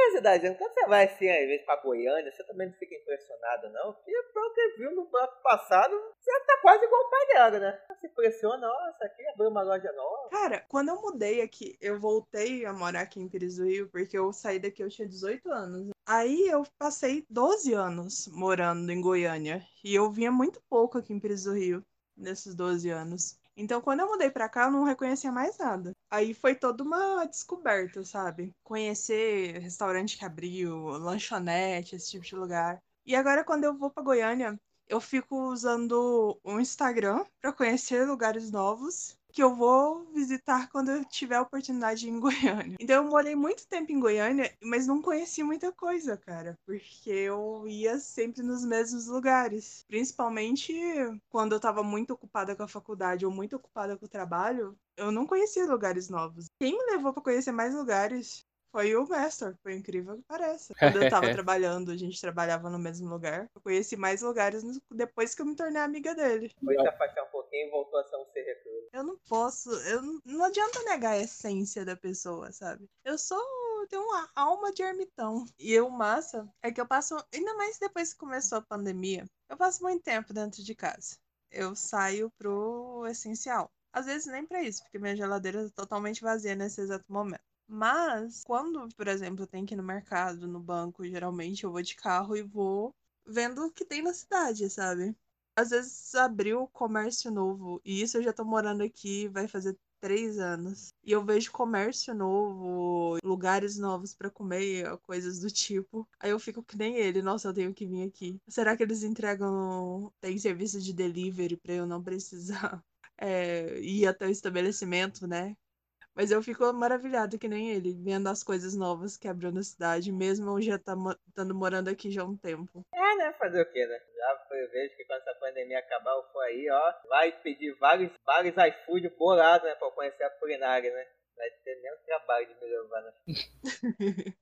Curiosidade, quando você vai assim, às vezes pra Goiânia, você também não fica impressionado, não? Porque pelo que viu no bloco passado, você tá quase igual o né? Você impressiona, nossa, aqui abriu uma loja nova. Cara, quando eu mudei aqui, eu voltei a morar aqui em Pires do Rio, porque eu saí daqui, eu tinha 18 anos. Aí eu passei 12 anos morando em Goiânia. E eu vinha muito pouco aqui em Pires do Rio, nesses 12 anos. Então, quando eu mudei pra cá, eu não reconhecia mais nada. Aí foi toda uma descoberta, sabe? Conhecer restaurante que abriu, lanchonete, esse tipo de lugar. E agora, quando eu vou pra Goiânia, eu fico usando o Instagram para conhecer lugares novos que eu vou visitar quando eu tiver a oportunidade em Goiânia. Então eu morei muito tempo em Goiânia, mas não conheci muita coisa, cara, porque eu ia sempre nos mesmos lugares. Principalmente quando eu tava muito ocupada com a faculdade ou muito ocupada com o trabalho, eu não conhecia lugares novos. Quem me levou para conhecer mais lugares foi o Mestor, foi incrível que pareça. Quando eu tava trabalhando, a gente trabalhava no mesmo lugar. Eu conheci mais lugares depois que eu me tornei amiga dele. Foi se afastar um pouquinho e voltou a ser um ser. Eu não posso, eu não, adianta negar a essência da pessoa, sabe? Eu sou tenho uma alma de ermitão. E o massa é que eu passo, ainda mais depois que começou a pandemia, eu passo muito tempo dentro de casa. Eu saio pro essencial. Às vezes nem para isso, porque minha geladeira tá totalmente vazia nesse exato momento. Mas, quando, por exemplo, eu tenho que ir no mercado, no banco, geralmente eu vou de carro e vou vendo o que tem na cidade, sabe? Às vezes abriu comércio novo, e isso eu já tô morando aqui, vai fazer três anos. E eu vejo comércio novo, lugares novos para comer, coisas do tipo. Aí eu fico que nem ele, nossa, eu tenho que vir aqui. Será que eles entregam. Tem serviço de delivery para eu não precisar é, ir até o estabelecimento, né? Mas eu fico maravilhado que nem ele, vendo as coisas novas que abriu na cidade, mesmo eu já tá estando morando aqui já há um tempo. É, né? Fazer o quê, né? Já prevejo que quando essa pandemia acabar, eu for aí, ó, vai pedir vários, vários iFood bolados, né? Pra conhecer a culinária, né? Vai ter nem o trabalho de me levar, né?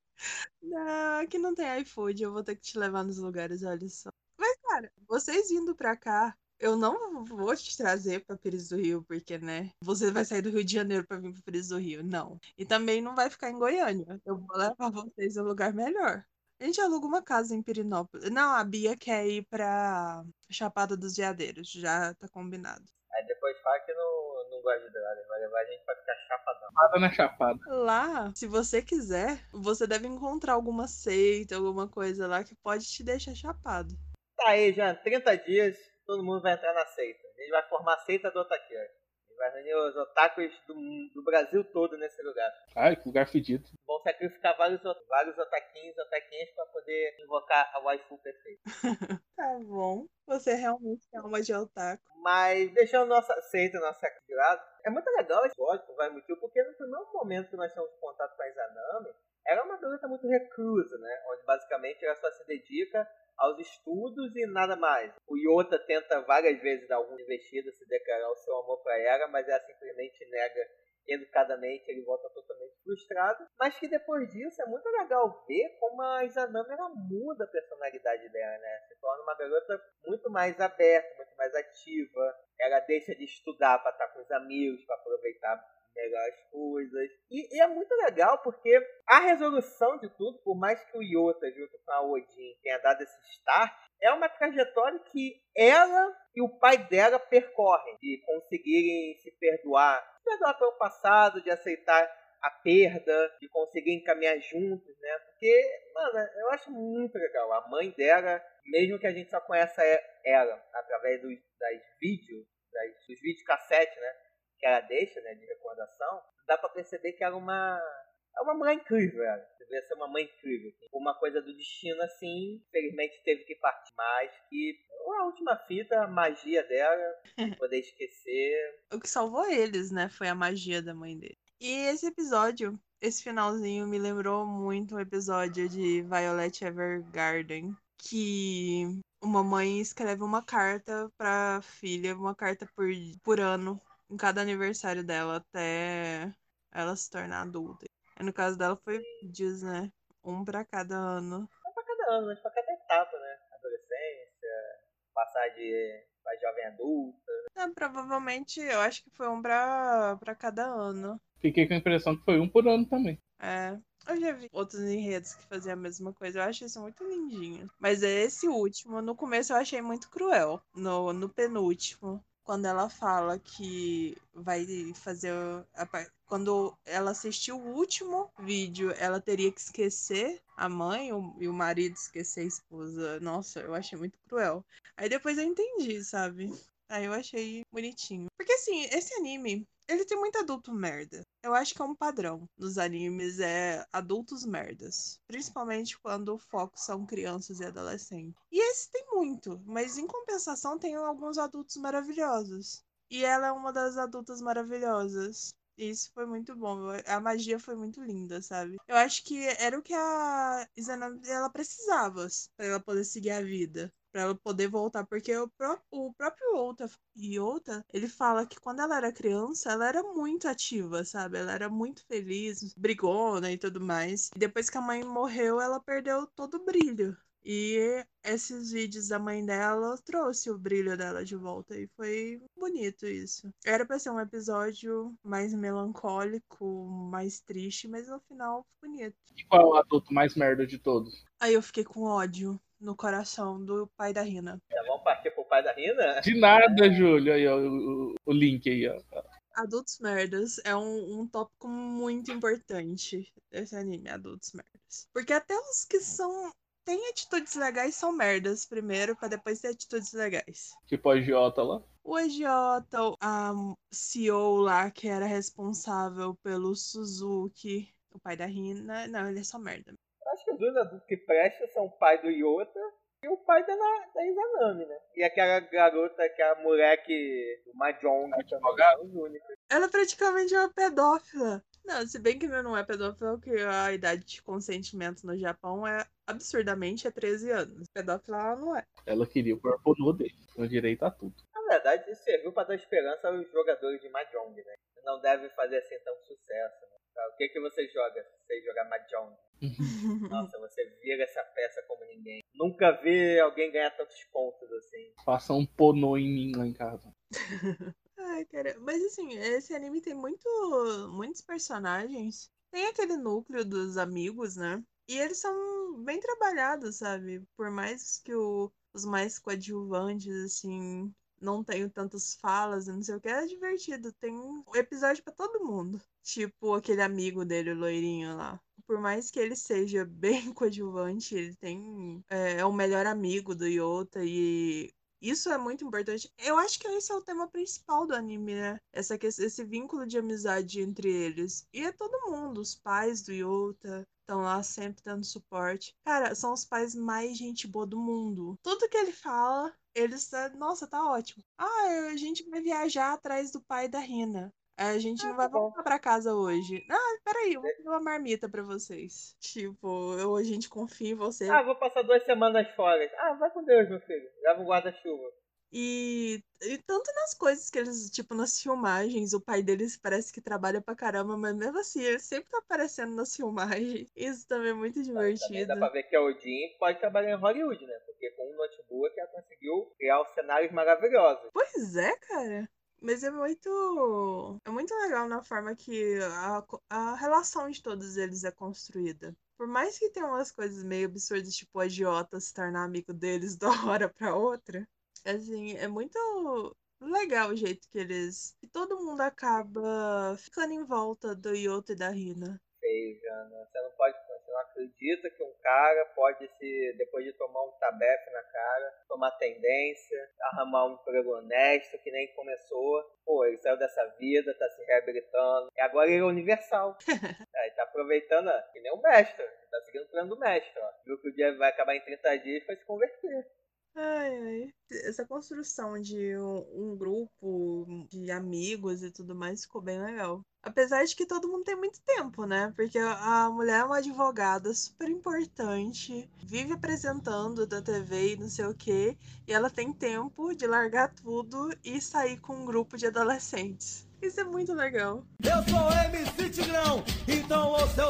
não, aqui não tem iFood, eu vou ter que te levar nos lugares, olha só. Mas, cara, vocês vindo pra cá, eu não vou te trazer para Pires do Rio, porque, né? Você vai sair do Rio de Janeiro para vir para Pires do Rio. Não. E também não vai ficar em Goiânia. Eu vou levar vocês a um lugar melhor. A gente aluga uma casa em Pirinópolis. Não, a Bia quer ir pra Chapada dos Veadeiros. Já tá combinado. Aí depois fala que não, não gosta de droga. Vai levar a gente pra ficar chapadão. Chapada na chapada. Lá, se você quiser, você deve encontrar alguma seita, alguma coisa lá que pode te deixar chapado. Tá aí, já 30 dias todo mundo vai entrar na seita. A gente vai formar a seita do Otaqueiro. A gente vai reunir os otakus do, do Brasil todo nesse lugar. Ai, que lugar fedido. Vão sacrificar vários, vários otaquinhos e otaquinhas pra poder invocar a waifu perfeita. tá bom. Você realmente é uma de otaku. Mas deixando nossa seita, nossa de lado, é muito legal esse lógico, vai muito porque no primeiro momento que nós temos contato com a Izanami, ela é uma garota muito reclusa, né? Onde basicamente ela só se dedica aos estudos e nada mais. O Yota tenta várias vezes dar alguma investida, se declarar o seu amor para ela, mas ela simplesmente nega educadamente, ele volta totalmente frustrado. Mas que depois disso é muito legal ver como a Izanami ela muda a personalidade dela, né? Se torna uma garota muito mais aberta, muito mais ativa. Ela deixa de estudar para estar com os amigos, para aproveitar melhor as coisas. E, e, é muito legal porque a resolução de tudo, por mais que o Yota, junto com a Odin, tenha dado esse start, é uma trajetória que ela e o pai dela percorrem, de conseguirem se perdoar, se perdoar pelo passado, de aceitar a perda, de conseguir caminhar juntos, né? Porque, mano, eu acho muito legal. A mãe dela, mesmo que a gente só conheça ela através dos, vídeos, dos vídeos cassete, né? Que ela deixa, né, de recordação, dá para perceber que ela é uma é uma mãe incrível, ela. Deveria ser uma mãe incrível. Uma coisa do destino, assim, infelizmente teve que partir mais. E a última fita, a magia dela, poder esquecer. O que salvou eles, né, foi a magia da mãe dele. E esse episódio, esse finalzinho, me lembrou muito o episódio de Violet Evergarden. Que uma mãe escreve uma carta pra filha, uma carta por, por ano, em cada aniversário dela até ela se tornar adulta. E no caso dela foi, diz, né? Um pra cada ano. Não pra cada ano, mas pra cada etapa, né? Adolescência, passar de pra jovem adulta. É, provavelmente, eu acho que foi um pra, pra cada ano. Fiquei com a impressão que foi um por ano também. É. Eu já vi outros enredos que faziam a mesma coisa. Eu acho isso muito lindinho. Mas esse último, no começo eu achei muito cruel. No, no penúltimo. Quando ela fala que vai fazer. a quando ela assistiu o último vídeo, ela teria que esquecer a mãe e o marido esquecer a esposa. Nossa, eu achei muito cruel. Aí depois eu entendi, sabe? Aí eu achei bonitinho. Porque assim, esse anime, ele tem muito adulto merda. Eu acho que é um padrão nos animes, é adultos merdas. Principalmente quando o foco são crianças e adolescentes. E esse tem muito, mas em compensação tem alguns adultos maravilhosos. E ela é uma das adultas maravilhosas. E Isso foi muito bom. A magia foi muito linda, sabe? Eu acho que era o que a Izanami ela precisava pra ela poder seguir a vida. Pra ela poder voltar, porque o, pró o próprio Iota, ele fala que quando ela era criança, ela era muito ativa, sabe? Ela era muito feliz, brigona e tudo mais. E depois que a mãe morreu, ela perdeu todo o brilho. E esses vídeos da mãe dela trouxe o brilho dela de volta e foi bonito isso. Era pra ser um episódio mais melancólico, mais triste, mas no final bonito. E qual é o adulto mais merda de todos? Aí eu fiquei com ódio no coração do pai da Rina. Já vamos partir pro pai da Rina? De nada, Júlio. Aí, ó, o, o link aí, ó. Adultos merdas é um, um tópico muito importante desse anime, adultos merdas. Porque até os que são. têm atitudes legais são merdas primeiro, pra depois ter atitudes legais. Tipo a agiota lá. O agiota, a CEO lá que era responsável pelo Suzuki, o pai da Rina. Não, ele é só merda. Acho que os dois adultos que prestam são o pai do Iota e o pai da, da Izanami, né? E aquela garota, aquela moleque do Mahjong também. Os únicos. Ela é praticamente uma pedófila. Não, se bem que não é pedófila, porque a idade de consentimento no Japão é absurdamente é 13 anos. Pedófila ela não é. Ela queria o corpo nu dele. Com direito a tudo. Na verdade, isso serviu pra dar esperança aos jogadores de Mahjong, né? Não deve fazer assim tanto sucesso, né? Tá, O que que você joga se você jogar Mahjong? Nossa, você vira essa peça como ninguém. Nunca vi alguém ganhar tantos pontos assim. Faça um ponô em mim lá em casa. Ai, cara. Mas assim, esse anime tem muito, muitos personagens. Tem aquele núcleo dos amigos, né? E eles são bem trabalhados, sabe? Por mais que o- os mais coadjuvantes, assim, não tenham tantas falas e não sei o que, é divertido. Tem um episódio pra todo mundo. Tipo aquele amigo dele, o loirinho lá. Por mais que ele seja bem coadjuvante, ele tem. É, é o melhor amigo do Yota e isso é muito importante. Eu acho que esse é o tema principal do anime, né? Essa, esse vínculo de amizade entre eles. E é todo mundo, os pais do Yota estão lá sempre dando suporte. Cara, são os pais mais gente boa do mundo. Tudo que ele fala, eles. tá- Nossa, tá ótimo. Ah, a gente vai viajar atrás do pai da Rina. A gente não vai voltar pra casa hoje. Ah, peraí, eu vou fazer uma marmita pra vocês. Tipo, eu, a gente confia em você. Ah, vou passar duas semanas fora. Ah, vai com Deus, meu filho. Leva um guarda-chuva. E, e tanto nas coisas que eles, tipo, nas filmagens, o pai deles parece que trabalha pra caramba, mas mesmo assim, ele sempre tá aparecendo nas filmagens. Isso também é muito divertido. dá pra ver que a Odin pode trabalhar em Hollywood, né? Porque com um notebook ela conseguiu criar os cenários maravilhosos. Pois é, cara. Mas é muito. É muito legal na forma que a, a relação de todos eles é construída. Por mais que tenha umas coisas meio absurdas, tipo o agiota se tornar amigo deles da hora pra outra, assim, é muito legal o jeito que eles. que todo mundo acaba ficando em volta do Yota e da Rina. Seja, né? Você não pode. Você não acredita que um cara pode se. Depois de tomar um tabefe na cara, tomar tendência, arrumar um emprego honesto, que nem começou. Pô, ele saiu dessa vida, tá se reabilitando. E agora ele é universal. Aí tá aproveitando, ó, que nem o mestre. Tá seguindo o plano do mestre, ó. Viu que o dia vai acabar em 30 dias e foi se converter. Ai, ai. Essa construção de um, um grupo de amigos e tudo mais ficou bem legal. Apesar de que todo mundo tem muito tempo, né? Porque a mulher é uma advogada super importante, vive apresentando da TV e não sei o quê, e ela tem tempo de largar tudo e sair com um grupo de adolescentes. Isso é muito legal. Eu sou MC Tigrão.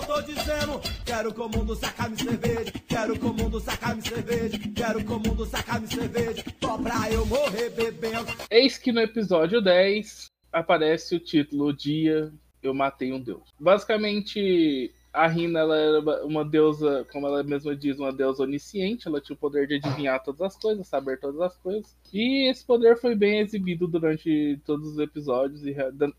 tô dizendo. Quero que o mundo saca-me cerveja. Quero que o mundo saca-me cerveja. Quero que o mundo saca-me cerveja. Só pra eu morrer bebendo. Eis que no episódio 10 aparece o título Dia Eu Matei um Deus. Basicamente, a Rina ela era uma deusa, como ela mesma diz, uma deusa onisciente. Ela tinha o poder de adivinhar todas as coisas, saber todas as coisas. E esse poder foi bem exibido durante todos os episódios. E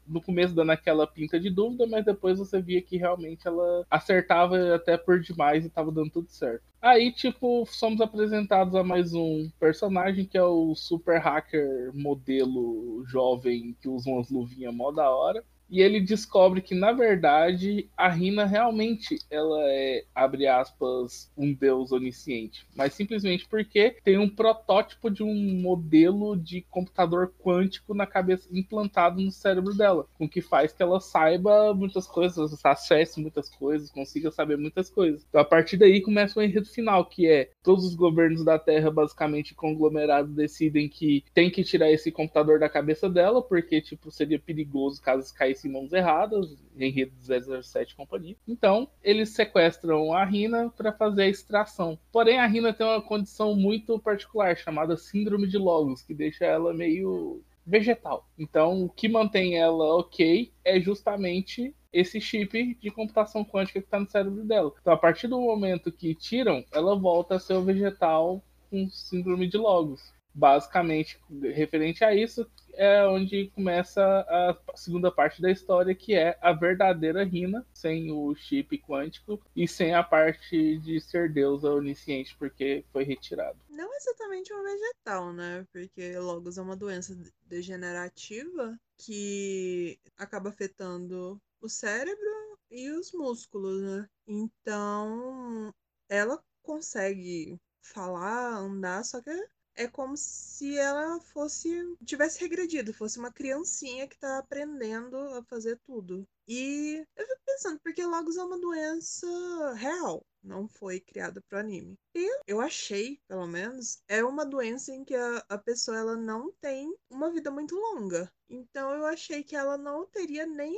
no começo dando aquela pinta de dúvida, mas depois você via que realmente ela acertava até por demais e tava dando tudo certo. Aí, tipo, somos apresentados a mais um personagem que é o super hacker modelo jovem que usa umas luvinhas mó da hora e ele descobre que na verdade a Rina realmente ela é abre aspas um deus onisciente, mas simplesmente porque tem um protótipo de um modelo de computador quântico na cabeça implantado no cérebro dela, com que faz que ela saiba muitas coisas, acesse muitas coisas, consiga saber muitas coisas. Então a partir daí começa o enredo final, que é todos os governos da Terra basicamente conglomerados decidem que tem que tirar esse computador da cabeça dela, porque tipo seria perigoso caso caísse em mãos erradas, enredo 007 e companhia. Então, eles sequestram a Rina para fazer a extração. Porém, a Rina tem uma condição muito particular chamada síndrome de Logos, que deixa ela meio vegetal. Então, o que mantém ela ok é justamente esse chip de computação quântica que está no cérebro dela. Então, a partir do momento que tiram, ela volta a ser o vegetal com síndrome de Logos. Basicamente, referente a isso, é onde começa a segunda parte da história, que é a verdadeira Rina, sem o chip quântico e sem a parte de ser deusa onisciente, porque foi retirado. Não exatamente um vegetal, né? Porque Logos é uma doença degenerativa que acaba afetando o cérebro e os músculos, né? Então, ela consegue falar, andar, só que é como se ela fosse tivesse regredido, fosse uma criancinha que tá aprendendo a fazer tudo. E eu fico pensando, porque Logos é uma doença real, não foi criada pro anime. E eu achei, pelo menos, é uma doença em que a, a pessoa ela não tem uma vida muito longa. Então eu achei que ela não teria nem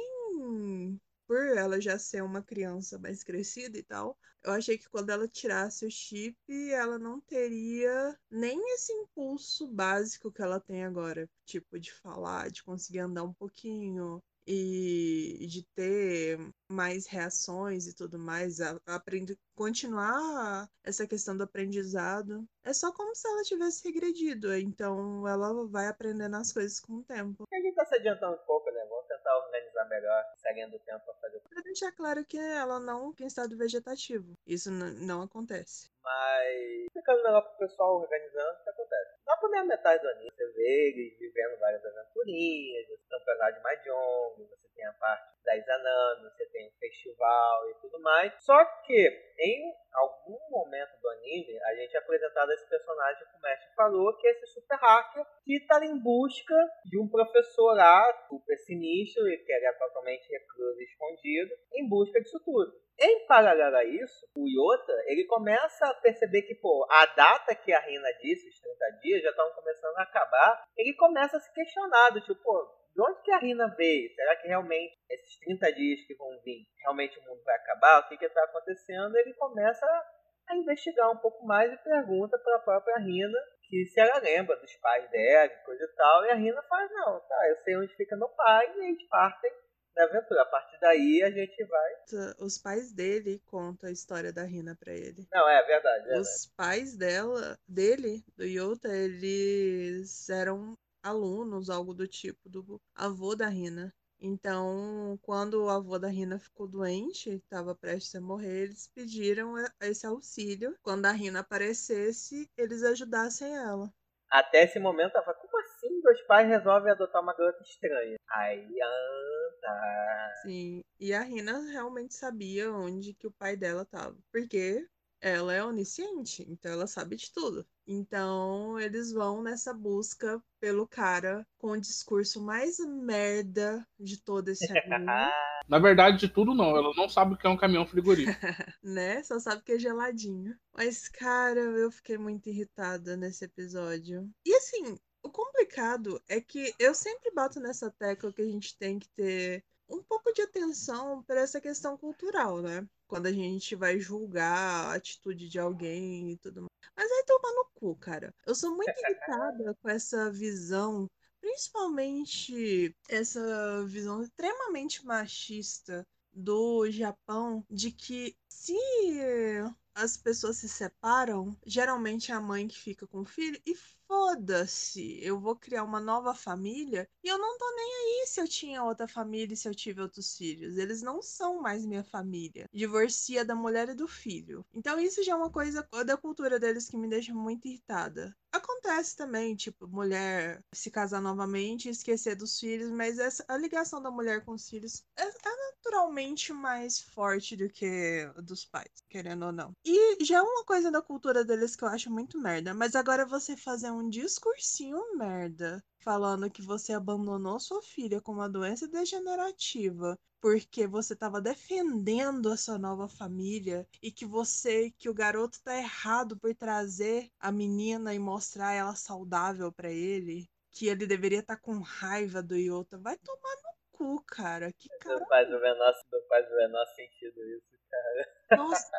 por ela já ser uma criança mais crescida e tal, eu achei que quando ela tirasse o chip, ela não teria nem esse impulso básico que ela tem agora. Tipo, de falar, de conseguir andar um pouquinho, e de ter mais reações e tudo mais, aprender, continuar essa questão do aprendizado. É só como se ela tivesse regredido, então ela vai aprendendo as coisas com o tempo. A gente tá se adiantando um pouco, né? Tentar organizar melhor, seguindo o tempo pra fazer. Pra deixar claro que ela não tem estado vegetativo. Isso não acontece. Mas ficando melhor pro pessoal organizando, o que acontece? Na primeira metade do anime, você vê eles vivendo várias aventurinhas, você tem um personagem de Mahjong, você tem a parte das Ananas, você tem o festival e tudo mais. Só que em algum momento do anime, a gente é apresentado esse personagem que o mestre falou, que é esse super hacker que está em busca de um professor lá, super sinistro, que era totalmente recluso escondido, em busca disso tudo. Em paralelo a isso, o Yota, ele começa a perceber que, pô, a data que a Rina disse, os 30 dias, já estão começando a acabar. Ele começa a se questionar, do tipo, pô, de onde que a Rina veio? Será que realmente esses 30 dias que vão vir, realmente o mundo vai acabar? O que que está acontecendo? Ele começa a investigar um pouco mais e pergunta para a própria Rina que se ela lembra dos pais dela, coisa e tal. E a Rina fala, não, tá, eu sei onde fica meu pai e eles partem da aventura. A partir daí a gente vai. Os pais dele contam a história da Rina para ele. Não, é verdade. É Os verdade. pais dela, dele, do Yota, eles eram alunos, algo do tipo, do avô da Rina. Então, quando o avô da Rina ficou doente, estava prestes a morrer, eles pediram esse auxílio. Quando a Rina aparecesse, eles ajudassem ela. Até esse momento, ela fala, como assim dois pais resolvem adotar uma garota estranha? Aí, ah, tá. Sim, e a Rina realmente sabia onde que o pai dela estava. Porque ela é onisciente, então ela sabe de tudo. Então eles vão nessa busca pelo cara com o discurso mais merda de todo esse anime, Na verdade, de tudo não. Ela não sabe o que é um caminhão frigorífico. né? Só sabe que é geladinho. Mas, cara, eu fiquei muito irritada nesse episódio. E assim, o complicado é que eu sempre bato nessa tecla que a gente tem que ter um pouco de atenção para essa questão cultural, né? Quando a gente vai julgar a atitude de alguém e tudo mais. Mas aí toma no cu, cara. Eu sou muito irritada com essa visão, principalmente essa visão extremamente machista do Japão, de que se as pessoas se separam, geralmente é a mãe que fica com o filho e foda-se, eu vou criar uma nova família e eu não tô nem aí se eu tinha outra família e se eu tive outros filhos. Eles não são mais minha família. Divorcia da mulher e do filho. Então isso já é uma coisa da cultura deles que me deixa muito irritada. Acontece também, tipo, mulher se casar novamente esquecer dos filhos, mas essa, a ligação da mulher com os filhos é, é naturalmente mais forte do que dos pais, querendo ou não. E já é uma coisa da cultura deles que eu acho muito merda, mas agora você fazer um discursinho merda falando que você abandonou sua filha com uma doença degenerativa porque você estava defendendo a sua nova família e que você, que o garoto tá errado por trazer a menina e mostrar ela saudável para ele, que ele deveria estar tá com raiva do Iota, vai tomar no cu, cara. Que cara. Não faz o menor, não faz o menor sentido isso, cara. Nossa,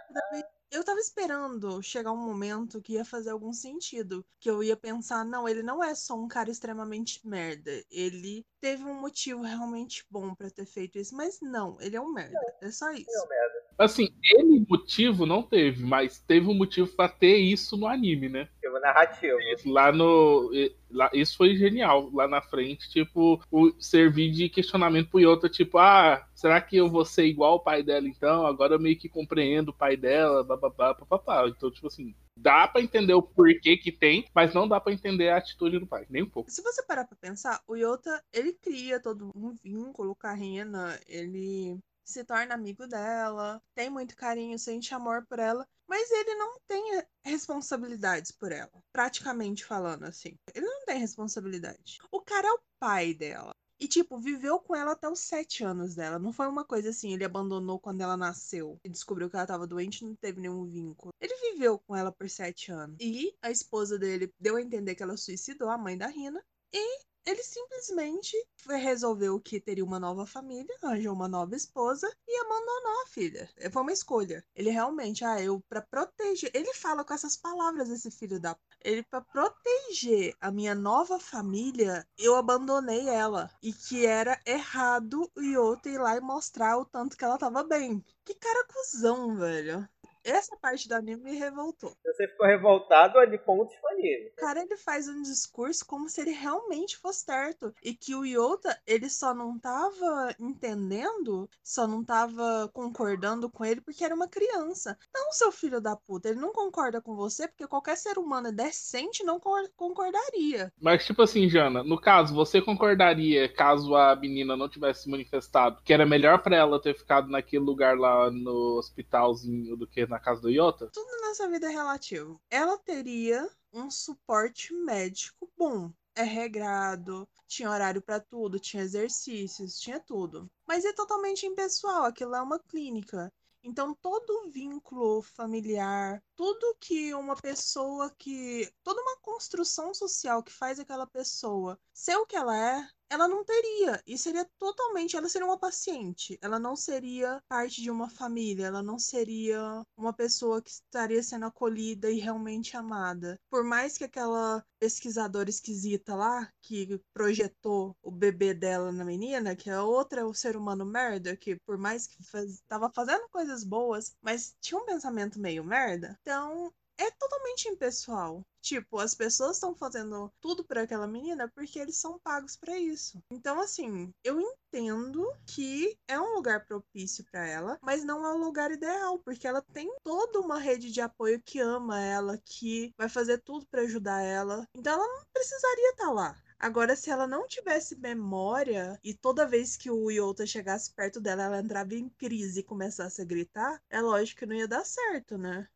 eu tava esperando chegar um momento que ia fazer algum sentido. Que eu ia pensar, não, ele não é só um cara extremamente merda. Ele teve um motivo realmente bom para ter feito isso. Mas não, ele é um merda. É só isso. É um merda. Assim, ele motivo não teve, mas teve um motivo para ter isso no anime, né? Motivo narrativo. Lá no. Lá, isso foi genial. Lá na frente, tipo, o servir de questionamento pro Yota, tipo, ah, será que eu vou ser igual o pai dela então? Agora eu meio que compreendo o pai dela, bababá, papapá. Então, tipo assim, dá para entender o porquê que tem, mas não dá para entender a atitude do pai, nem um pouco. Se você parar pra pensar, o Yota, ele cria todo um vínculo com a Rena, ele se torna amigo dela, tem muito carinho, sente amor por ela, mas ele não tem responsabilidades por ela, praticamente falando assim. Ele não tem responsabilidade. O cara é o pai dela. E, tipo, viveu com ela até os sete anos dela. Não foi uma coisa assim, ele abandonou quando ela nasceu e descobriu que ela tava doente não teve nenhum vínculo. Ele viveu com ela por sete anos. E a esposa dele deu a entender que ela suicidou, a mãe da Rina. E ele simplesmente resolveu que teria uma nova família, arranjou uma nova esposa e abandonou a filha. Foi uma escolha. Ele realmente, ah, eu para proteger. Ele fala com essas palavras, esse filho da. Ele para proteger a minha nova família, eu abandonei ela. E que era errado o Yoto ir lá e mostrar o tanto que ela tava bem. Que cara cuzão, velho. Essa parte do anime me revoltou. Você ficou revoltado ali com o disponível. Cara, ele faz um discurso como se ele realmente fosse certo. E que o Yota, ele só não tava entendendo, só não tava concordando com ele porque era uma criança. Não, seu filho da puta, ele não concorda com você porque qualquer ser humano decente não concordaria. Mas, tipo assim, Jana, no caso, você concordaria caso a menina não tivesse manifestado que era melhor para ela ter ficado naquele lugar lá no hospitalzinho do que na casa do Iota? Tudo nessa vida é relativo. Ela teria um suporte médico bom. É regrado, tinha horário para tudo, tinha exercícios, tinha tudo. Mas é totalmente impessoal, aquilo é uma clínica. Então, todo vínculo familiar, tudo que uma pessoa que. toda uma construção social que faz aquela pessoa ser o que ela é, ela não teria. E seria totalmente. Ela seria uma paciente. Ela não seria parte de uma família. Ela não seria uma pessoa que estaria sendo acolhida e realmente amada. Por mais que aquela pesquisadora esquisita lá, que projetou o bebê dela na menina, que a outra é o ser humano merda, que por mais que faz, tava fazendo coisas boas, mas tinha um pensamento meio merda. Então, é totalmente impessoal. Tipo, as pessoas estão fazendo tudo para aquela menina porque eles são pagos para isso. Então, assim, eu entendo que é um lugar propício para ela, mas não é o lugar ideal, porque ela tem toda uma rede de apoio que ama ela, que vai fazer tudo para ajudar ela. Então, ela não precisaria estar tá lá. Agora, se ela não tivesse memória e toda vez que o Yota chegasse perto dela, ela entrava em crise e começasse a gritar, é lógico que não ia dar certo, né?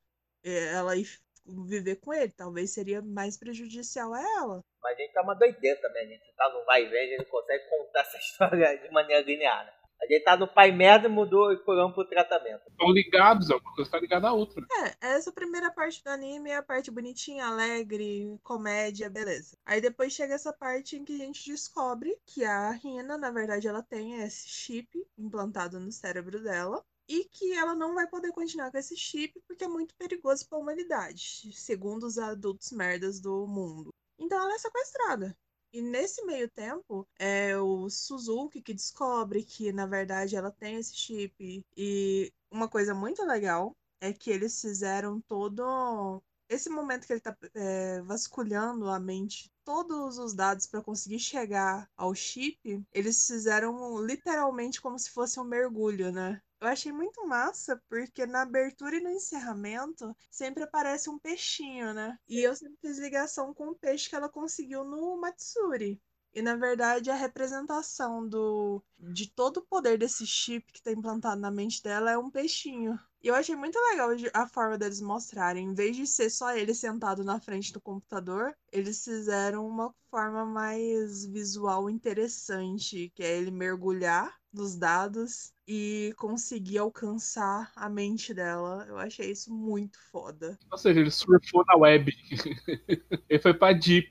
É, ela viver com ele. Talvez seria mais prejudicial a ela. Mas a gente tá uma doideira também. A gente tá no vai e vem, a gente consegue contar essa história de maneira linear. A gente tá no pai merda e mudou e curamos pro tratamento. Estão ligados, uma coisa tá ligada à outra. É, essa primeira parte do anime é a parte bonitinha, alegre, comédia, beleza. Aí depois chega essa parte em que a gente descobre que a Rina, na verdade, ela tem esse chip implantado no cérebro dela. E que ela não vai poder continuar com esse chip porque é muito perigoso para a humanidade, segundo os adultos merdas do mundo. Então ela é sequestrada. E nesse meio tempo, é o Suzuki que descobre que, na verdade, ela tem esse chip. E uma coisa muito legal é que eles fizeram todo. Esse momento que ele tá é, vasculhando a mente todos os dados para conseguir chegar ao chip, eles fizeram literalmente como se fosse um mergulho, né? Eu achei muito massa, porque na abertura e no encerramento sempre aparece um peixinho, né? E eu sempre fiz ligação com o peixe que ela conseguiu no Matsuri. E na verdade a representação do de todo o poder desse chip que está implantado na mente dela é um peixinho. E eu achei muito legal a forma deles mostrarem. Em vez de ser só ele sentado na frente do computador, eles fizeram uma forma mais visual interessante, que é ele mergulhar nos dados e conseguir alcançar a mente dela. Eu achei isso muito foda. Ou seja, ele surfou na web. ele foi pra Deep.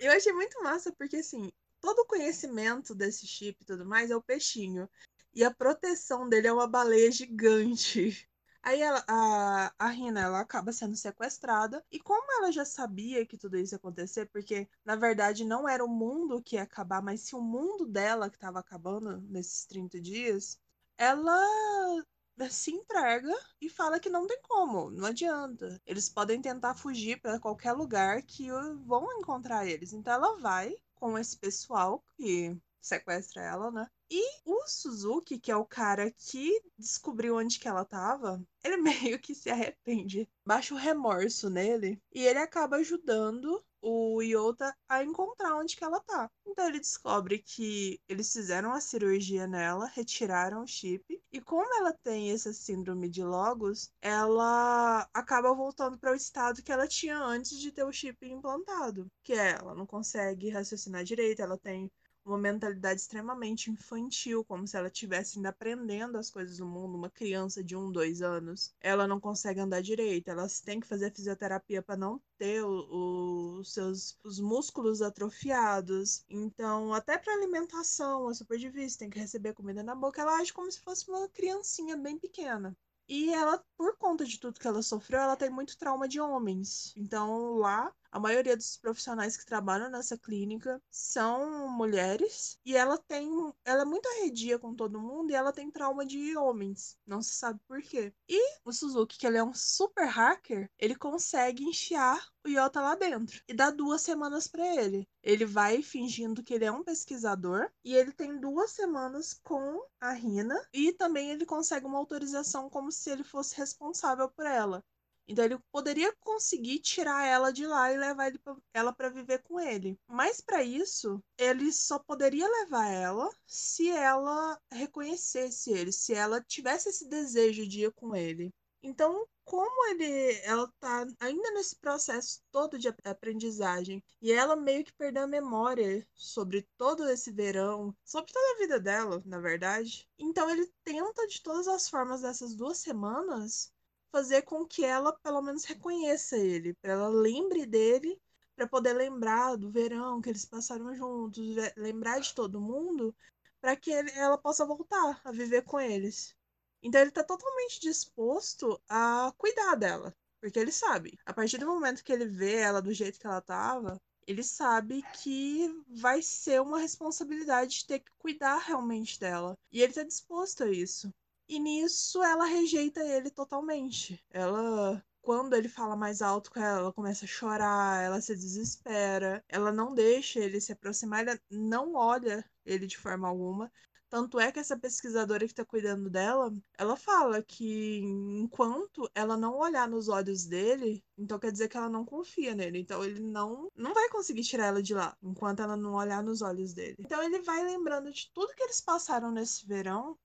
Eu achei muito massa, porque assim, todo o conhecimento desse chip e tudo mais é o peixinho. E a proteção dele é uma baleia gigante. Aí ela, a, a Rina ela acaba sendo sequestrada. E como ela já sabia que tudo isso ia acontecer, porque na verdade não era o mundo que ia acabar, mas sim o mundo dela que estava acabando nesses 30 dias, ela se entrega e fala que não tem como, não adianta. Eles podem tentar fugir para qualquer lugar que vão encontrar eles. Então ela vai com esse pessoal que sequestra ela, né? E o Suzuki, que é o cara que descobriu onde que ela tava, ele meio que se arrepende. Baixa o remorso nele e ele acaba ajudando o Yota a encontrar onde que ela tá. Então ele descobre que eles fizeram a cirurgia nela, retiraram o chip, e como ela tem essa síndrome de Logos, ela acaba voltando para o estado que ela tinha antes de ter o chip implantado, que é ela não consegue raciocinar direito, ela tem uma mentalidade extremamente infantil, como se ela estivesse ainda aprendendo as coisas do mundo, uma criança de um, dois anos. Ela não consegue andar direito, ela tem que fazer fisioterapia para não ter os seus os músculos atrofiados. Então, até para alimentação é super difícil, tem que receber comida na boca. Ela age como se fosse uma criancinha bem pequena. E ela, por conta de tudo que ela sofreu, ela tem muito trauma de homens. Então, lá, a maioria dos profissionais que trabalham nessa clínica são mulheres e ela tem, ela é muito arredia com todo mundo e ela tem trauma de homens, não se sabe por quê. E o Suzuki, que ele é um super hacker, ele consegue enfiar o Yota lá dentro e dá duas semanas para ele. Ele vai fingindo que ele é um pesquisador e ele tem duas semanas com a Rina e também ele consegue uma autorização como se ele fosse responsável por ela. Então ele poderia conseguir tirar ela de lá e levar pra, ela para viver com ele. Mas para isso, ele só poderia levar ela se ela reconhecesse ele, se ela tivesse esse desejo de ir com ele. Então, como ele, ela tá ainda nesse processo todo de aprendizagem e ela meio que perdeu a memória sobre todo esse verão, sobre toda a vida dela, na verdade. Então ele tenta de todas as formas dessas duas semanas fazer com que ela pelo menos reconheça ele, para ela lembre dele, para poder lembrar do verão que eles passaram juntos, lembrar de todo mundo, para que ele, ela possa voltar a viver com eles. Então ele está totalmente disposto a cuidar dela, porque ele sabe, a partir do momento que ele vê ela do jeito que ela estava, ele sabe que vai ser uma responsabilidade de ter que cuidar realmente dela. E ele está disposto a isso. E nisso ela rejeita ele totalmente. Ela quando ele fala mais alto com ela, ela começa a chorar, ela se desespera, ela não deixa ele se aproximar, ela não olha ele de forma alguma. Tanto é que essa pesquisadora que está cuidando dela, ela fala que enquanto ela não olhar nos olhos dele, então quer dizer que ela não confia nele. Então ele não, não vai conseguir tirar ela de lá, enquanto ela não olhar nos olhos dele. Então ele vai lembrando de tudo que eles passaram nesse verão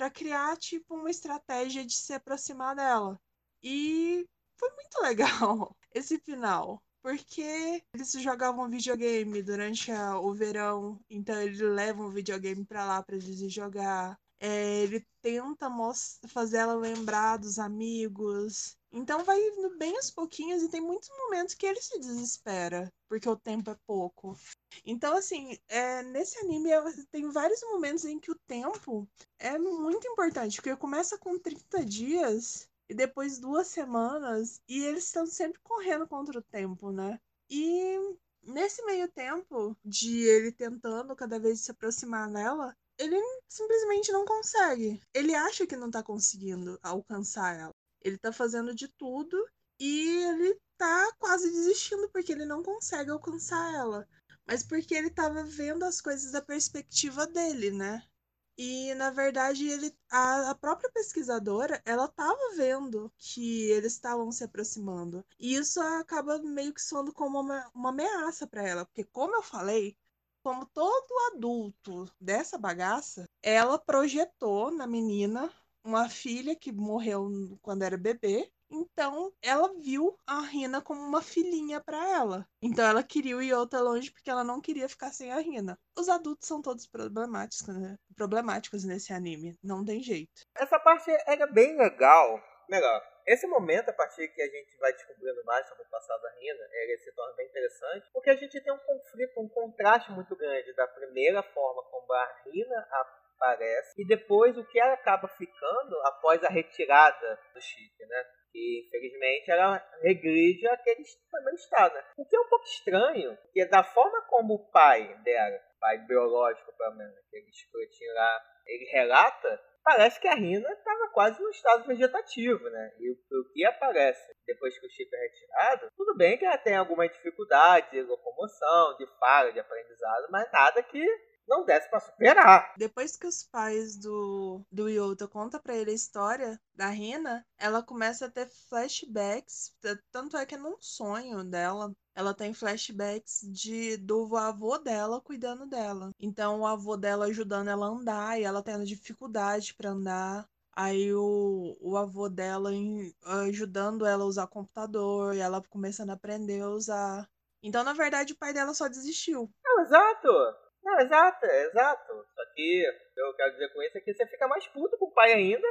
para criar tipo uma estratégia de se aproximar dela. E foi muito legal esse final. Porque eles jogavam videogame durante a, o verão, então eles levam o videogame para lá para eles jogar. é, ele tenta fazer ela lembrar dos amigos. Então vai indo bem aos pouquinhos e tem muitos momentos que ele se desespera, porque o tempo é pouco. Então, assim, é, nesse anime é, tem vários momentos em que o tempo é muito importante, porque começa com 30 dias e depois duas semanas, e eles estão sempre correndo contra o tempo, né? E nesse meio tempo de ele tentando cada vez se aproximar dela, ele simplesmente não consegue. Ele acha que não tá conseguindo alcançar ela. Ele tá fazendo de tudo e ele tá quase desistindo porque ele não consegue alcançar ela. Mas porque ele tava vendo as coisas da perspectiva dele, né? E na verdade ele, a, a própria pesquisadora, ela estava vendo que eles estavam se aproximando. E isso acaba meio que soando como uma, uma ameaça para ela, porque como eu falei, como todo adulto dessa bagaça, ela projetou na menina uma filha que morreu quando era bebê. Então, ela viu a Rina como uma filhinha para ela. Então, ela queria o Iota longe porque ela não queria ficar sem a Rina. Os adultos são todos problemáticos, né? Problemáticos nesse anime. Não tem jeito. Essa parte era bem legal. Melhor, esse momento, a partir que a gente vai descobrindo mais sobre o passado da Rina, ele se torna bem interessante, porque a gente tem um conflito, um contraste muito grande da primeira forma como a Rina aparece e depois o que ela acaba ficando após a retirada do chip, né? E infelizmente ela regride aquele primeiro estado, né? O que é um pouco estranho, porque da forma como o pai dela, pai biológico pelo menos, aquele escrotinho lá, ele relata, parece que a Rina estava quase no estado vegetativo, né? E o, que aparece depois que o chip é retirado, tudo bem que ela tem alguma dificuldade de locomoção, de fala, de aprendizado, mas nada que não desse para superar. Depois que os pais do, do Yota contam para ele a história da Rina, ela começa a ter flashbacks, tanto é que é num sonho dela, ela tem flashbacks de do avô dela cuidando dela. Então o avô dela ajudando ela a andar e ela tendo dificuldade para andar. Aí o, o avô dela em, ajudando ela a usar computador e ela começando a aprender a usar. Então, na verdade, o pai dela só desistiu. Não, exato. Não, exato, exato. Só que eu quero dizer com isso é que você fica mais puto com o pai ainda.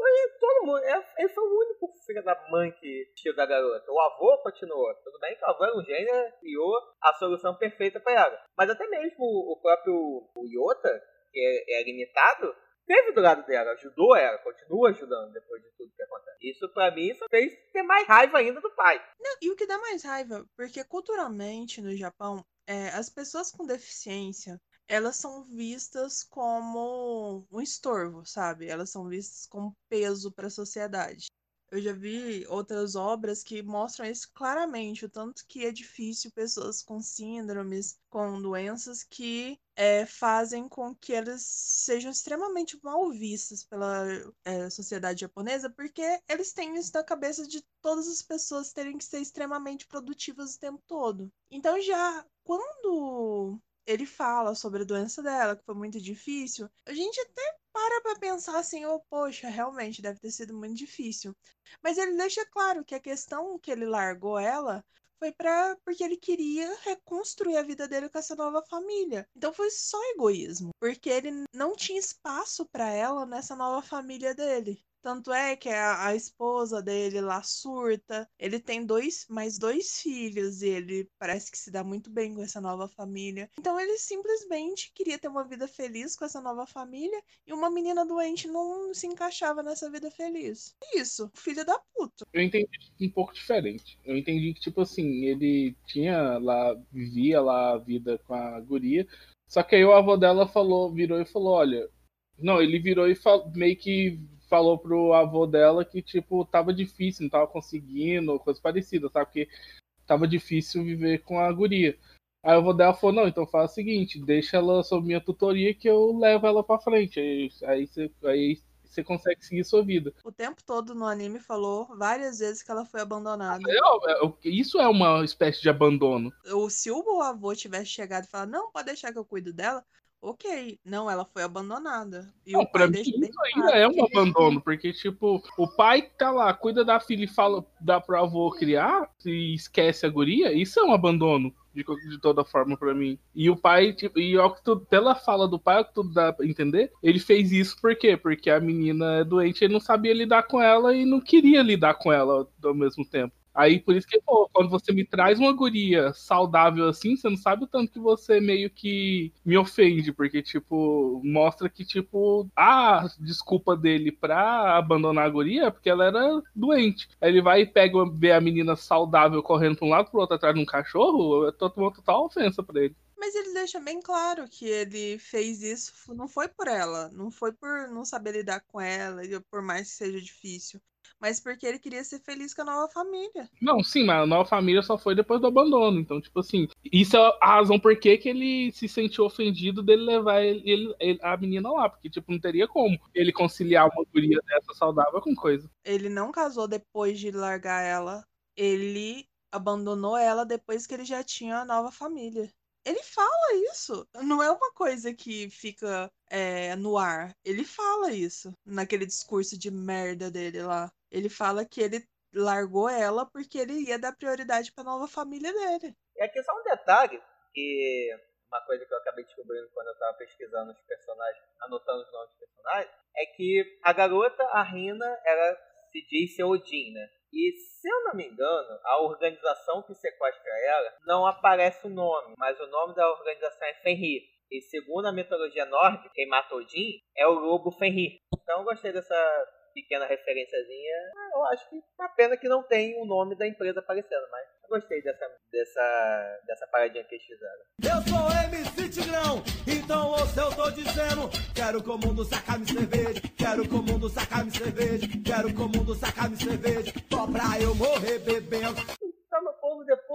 E todo mundo. Ele foi o único filho da mãe que tio da garota. O avô continuou. Tudo bem que o avô era um gênio criou a solução perfeita para ela. Mas até mesmo o próprio o que é, é limitado, teve do lado dela, ajudou ela, continua ajudando depois de tudo que acontece. Isso para mim só fez ter mais raiva ainda do pai. Não, e o que dá mais raiva, porque culturalmente no Japão, é, as pessoas com deficiência elas são vistas como um estorvo, sabe? Elas são vistas como peso para a sociedade. Eu já vi outras obras que mostram isso claramente, o tanto que é difícil pessoas com síndromes, com doenças que é, fazem com que elas sejam extremamente mal vistas pela é, sociedade japonesa, porque eles têm isso na cabeça de todas as pessoas terem que ser extremamente produtivas o tempo todo. Então já quando ele fala sobre a doença dela, que foi muito difícil, a gente até para pra pensar assim, oh, poxa, realmente deve ter sido muito difícil. Mas ele deixa claro que a questão que ele largou ela foi para porque ele queria reconstruir a vida dele com essa nova família. Então foi só egoísmo, porque ele não tinha espaço para ela nessa nova família dele. Tanto é que a, a, esposa dele lá surta. Ele tem dois, mais dois filhos e ele parece que se dá muito bem com essa nova família. Então ele simplesmente queria ter uma vida feliz com essa nova família e uma menina doente não se encaixava nessa vida feliz. Isso, filho da puta. Eu entendi um pouco diferente. Eu entendi que, tipo assim, ele tinha lá, vivia lá a vida com a guria. Só que aí o avô dela falou, virou e falou: olha. Não, ele virou e meio que falou pro avô dela que, tipo, tava difícil, não tava conseguindo, coisa parecida, sabe? Porque tava difícil viver com a guria. Aí o avô dela falou, não, então faz o seguinte, deixa ela sob minha tutoria que eu levo ela pra frente. Aí, aí, você, aí você consegue seguir sua vida. O tempo todo no anime falou várias vezes que ela foi abandonada. É, isso é uma espécie de abandono. Ou se o avô tivesse chegado e falado, não, pode deixar que eu cuido dela, ok. Não, ela foi abandonada. E Não, o pra pai mim isso ainda é um abandono, porque, tipo, o pai tá lá, cuida da filha e fala, dá pro avô criar, e esquece a guria, isso é um abandono, de, de toda forma, pra mim. E o pai, tipo, e ao que tu, pela fala do pai, ao que tudo dá pra entender, ele fez isso por quê? Porque a menina é doente, ele não sabia lidar com ela e não queria lidar com ela ao mesmo tempo. Aí por isso que, pô, quando você me traz uma guria saudável assim, você não sabe o tanto que você meio que me ofende, porque, tipo, mostra que, tipo, a desculpa dele pra abandonar a guria é porque ela era doente. Aí ele vai e pega, vê a menina saudável correndo pra um lado pro outro atrás de um cachorro, é uma total ofensa pra ele. Mas ele deixa bem claro que ele fez isso, não foi por ela, não foi por não saber lidar com ela, por mais que seja difícil, mas porque ele queria ser feliz com a nova família. Não, sim, mas a nova família só foi depois do abandono. Então, tipo assim, isso é a razão por que ele se sentiu ofendido dele levar ele, ele- ele- a menina lá. Porque, tipo, não teria como ele conciliar uma guria dessa saudável com coisa. Ele não casou depois de largar ela, ele abandonou ela depois que ele já tinha a nova família. Ele fala isso, não é uma coisa que fica é, no ar. Ele fala isso naquele discurso de merda dele lá. Ele fala que ele largou ela porque ele ia dar prioridade pra nova família dele. E aqui só um detalhe, que uma coisa que eu acabei descobrindo quando eu tava pesquisando os personagens, anotando os nomes dos personagens, é que a garota, a Rina, ela se diz ser Odin, né? E se eu não me engano, a organização que sequestra ela não aparece o nome, mas o nome da organização é Fenrir. E segundo a mitologia nórdica, quem mata Odin é o lobo Fenrir. Então eu gostei dessa pequena referenciazinha. Eu acho que é uma pena que não tem o nome da empresa aparecendo, mas gostei dessa, dessa, dessa paradinha que eles fizeram. Eu sou MC Tigrão, então ouça eu tô dizendo Quero que o mundo sacar-me cerveja Quero que o mundo sacar-me cerveja Quero que o mundo sacar-me cerveja Só pra eu morrer bebendo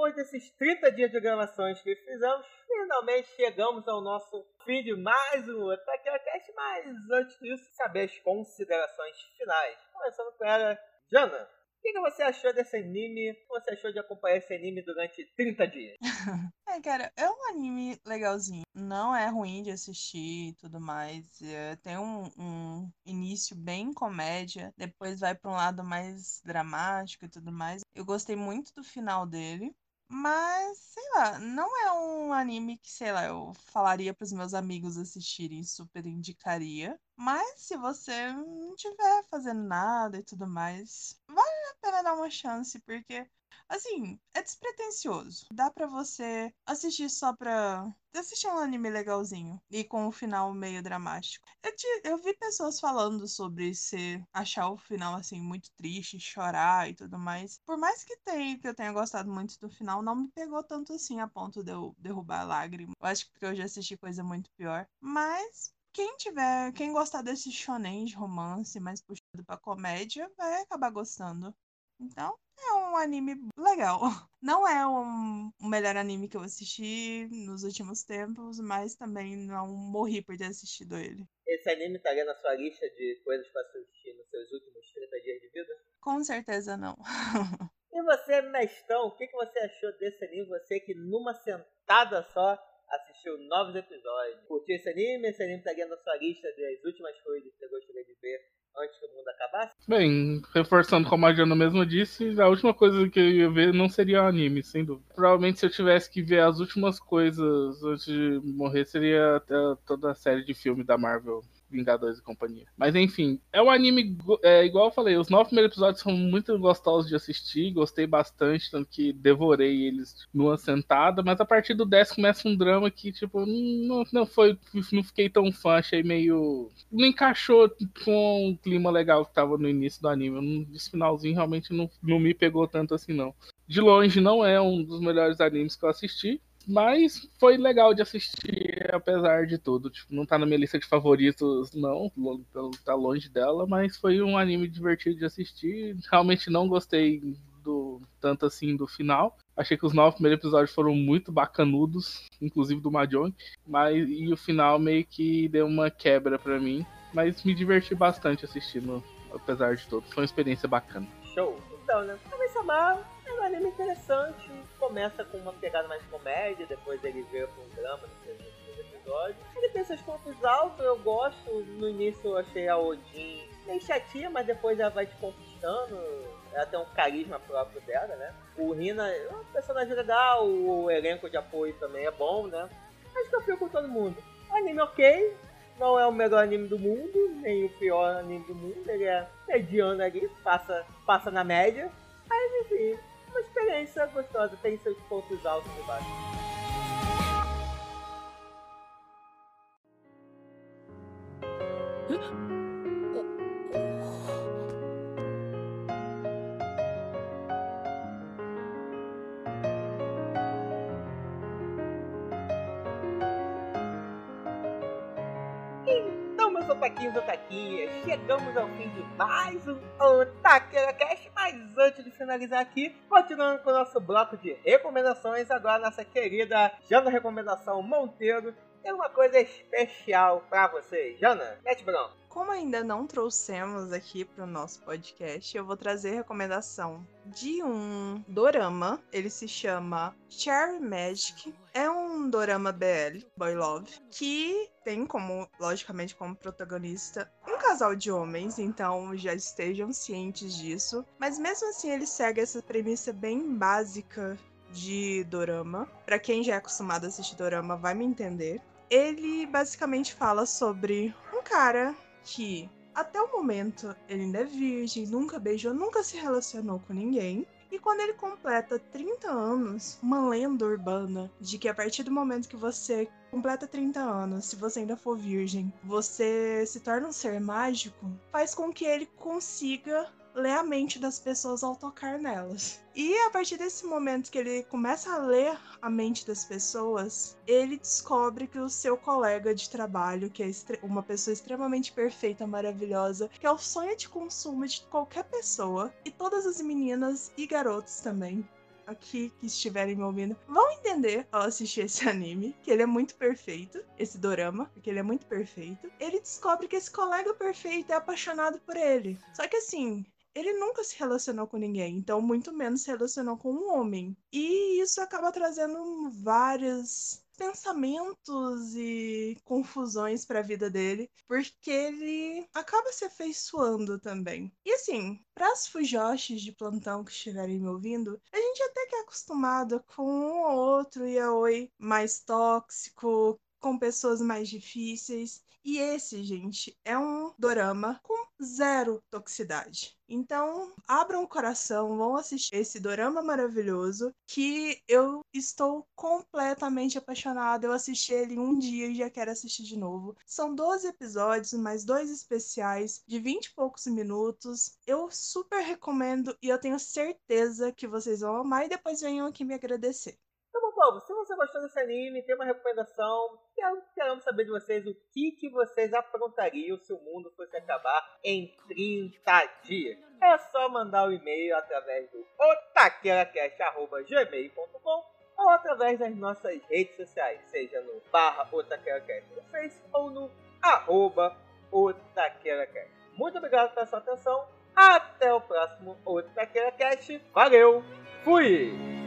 depois desses 30 dias de gravações que fizemos, finalmente chegamos ao nosso fim de mais um Otakiocast, mas antes disso, saber as considerações finais. Começando com ela, Jana. O que, que você achou desse anime? O que você achou de acompanhar esse anime durante 30 dias? É, cara, é um anime legalzinho. Não é ruim de assistir e tudo mais. É, tem um, um início bem comédia, depois vai pra um lado mais dramático e tudo mais. Eu gostei muito do final dele. Mas, sei lá, não é um anime que, sei lá, eu falaria pros meus amigos assistirem, super indicaria. Mas se você não tiver fazendo nada e tudo mais, vale a pena dar uma chance, porque Assim, é despretensioso. Dá pra você assistir só pra assistir um anime legalzinho e com um final meio dramático. Eu, ti- eu vi pessoas falando sobre se achar o final assim muito triste, chorar e tudo mais. Por mais que tenha, que eu tenha gostado muito do final, não me pegou tanto assim a ponto de eu derrubar a lágrima. Eu acho que eu já assisti coisa muito pior. Mas quem tiver, quem gostar desse shonen de romance mais puxado pra comédia, vai acabar gostando. Então, é um anime legal. Não é um, o melhor anime que eu assisti nos últimos tempos, mas também não morri por ter assistido ele. Esse anime estaria na sua lista de coisas para assistir nos seus últimos 30 dias de vida? Com certeza não. E você, Mestão, o que, que você achou desse anime? Você que numa sentada só assistiu novos episódios. Curtiu esse anime? Esse anime estaria na sua lista das últimas coisas que você gostaria de ver antes que o mundo acabasse? Bem, reforçando como a Jana mesmo disse, a última coisa que eu ia ver não seria um anime, sem dúvida. Provavelmente se eu tivesse que ver as últimas coisas antes de morrer, seria toda a série de filme da Marvel. Vingadores e companhia. Mas enfim, é um anime, é, igual eu falei, os nove primeiros episódios são muito gostosos de assistir, gostei bastante, tanto que devorei eles numa sentada, mas a partir do 10 começa um drama que, tipo, não, não foi, não fiquei tão fã, achei meio. Não encaixou com o clima legal que tava no início do anime. Esse finalzinho realmente não, não me pegou tanto assim, não. De longe não é um dos melhores animes que eu assisti. Mas foi legal de assistir, apesar de tudo. Tipo, não tá na minha lista de favoritos, não. Tá longe dela, mas foi um anime divertido de assistir. Realmente não gostei do tanto assim do final. Achei que os nove primeiros episódios foram muito bacanudos, inclusive do Mahjong. Mas e o final meio que deu uma quebra pra mim. Mas me diverti bastante assistindo, apesar de tudo. Foi uma experiência bacana. Show. Então, né? Kami-sama é um anime interessante. Começa com uma pegada mais comédia, depois ele veio com um drama no segundo episódio. Ele tem seus pontos altos, eu gosto. No início eu achei a Odin meio chatinha, mas depois ela vai te conquistando. Ela tem um carisma próprio dela, né? O Rina é um personagem legal, o elenco de apoio também é bom, né? Acho que eu fico com todo mundo. Anime ok, não é o melhor anime do mundo, nem o pior anime do mundo, ele é mediano ali, passa, passa na média. Mas enfim, uma experiência gostosa, tem seus pontos altos e baixos. Então, otaquinhos e otaquinhas, chegamos ao fim de mais um Otaqueira Cast, mas antes de finalizar aqui, continuando com o nosso bloco de recomendações, agora nossa querida Jana Recomendação Monteiro tem uma coisa especial pra vocês. Jana, mete bronca. Como ainda não trouxemos aqui para o nosso podcast, eu vou trazer recomendação de um dorama. Ele se chama Cherry Magic. É um dorama BL, Boy Love, que tem como, logicamente, como protagonista um casal de homens, então já estejam cientes disso. Mas mesmo assim, ele segue essa premissa bem básica de dorama. Para quem já é acostumado a assistir dorama, vai me entender. Ele basicamente fala sobre um cara que até o momento ele ainda é virgem, nunca beijou, nunca se relacionou com ninguém. E quando ele completa 30 anos, uma lenda urbana de que a partir do momento que você completa 30 anos, se você ainda for virgem, você se torna um ser mágico, faz com que ele consiga ler a mente das pessoas ao tocar nelas. E a partir desse momento que ele começa a ler a mente das pessoas, ele descobre que o seu colega de trabalho, que é uma pessoa extremamente perfeita, maravilhosa, que é o sonho de consumo de qualquer pessoa, e todas as meninas e garotos também, aqui que estiverem me ouvindo vão entender ao assistir esse anime, que ele é muito perfeito, esse dorama, porque ele é muito perfeito. Ele descobre que esse colega perfeito é apaixonado por ele. Só que assim, ele nunca se relacionou com ninguém, então muito menos se relacionou com um homem. E isso acaba trazendo vários pensamentos e confusões para a vida dele, porque ele acaba se afeiçoando também. E assim, para as fujoshis de plantão que estiverem me ouvindo, a gente até que é acostumado com um ou outro yaoi mais tóxico, com pessoas mais difíceis. E esse, gente, é um dorama com zero toxicidade. Então, abram o coração, vão assistir esse dorama maravilhoso que eu estou completamente apaixonada. Eu assisti ele um dia e já quero assistir de novo. São 12 episódios, mais dois especiais de 20 e poucos minutos. Eu super recomendo e eu tenho certeza que vocês vão amar e depois venham aqui me agradecer. Então, se você gostou desse anime, tem uma recomendação, queremos saber de vocês o que, que vocês aprontariam se o mundo fosse acabar em 30 dias. É só mandar o um e-mail através do otaqueracast.gmail.com ou através das nossas redes sociais, seja no barra otaqueracast no Face ou no arroba otaqueracast. Muito obrigado pela sua atenção, até o próximo Otaqueracast, valeu, fui!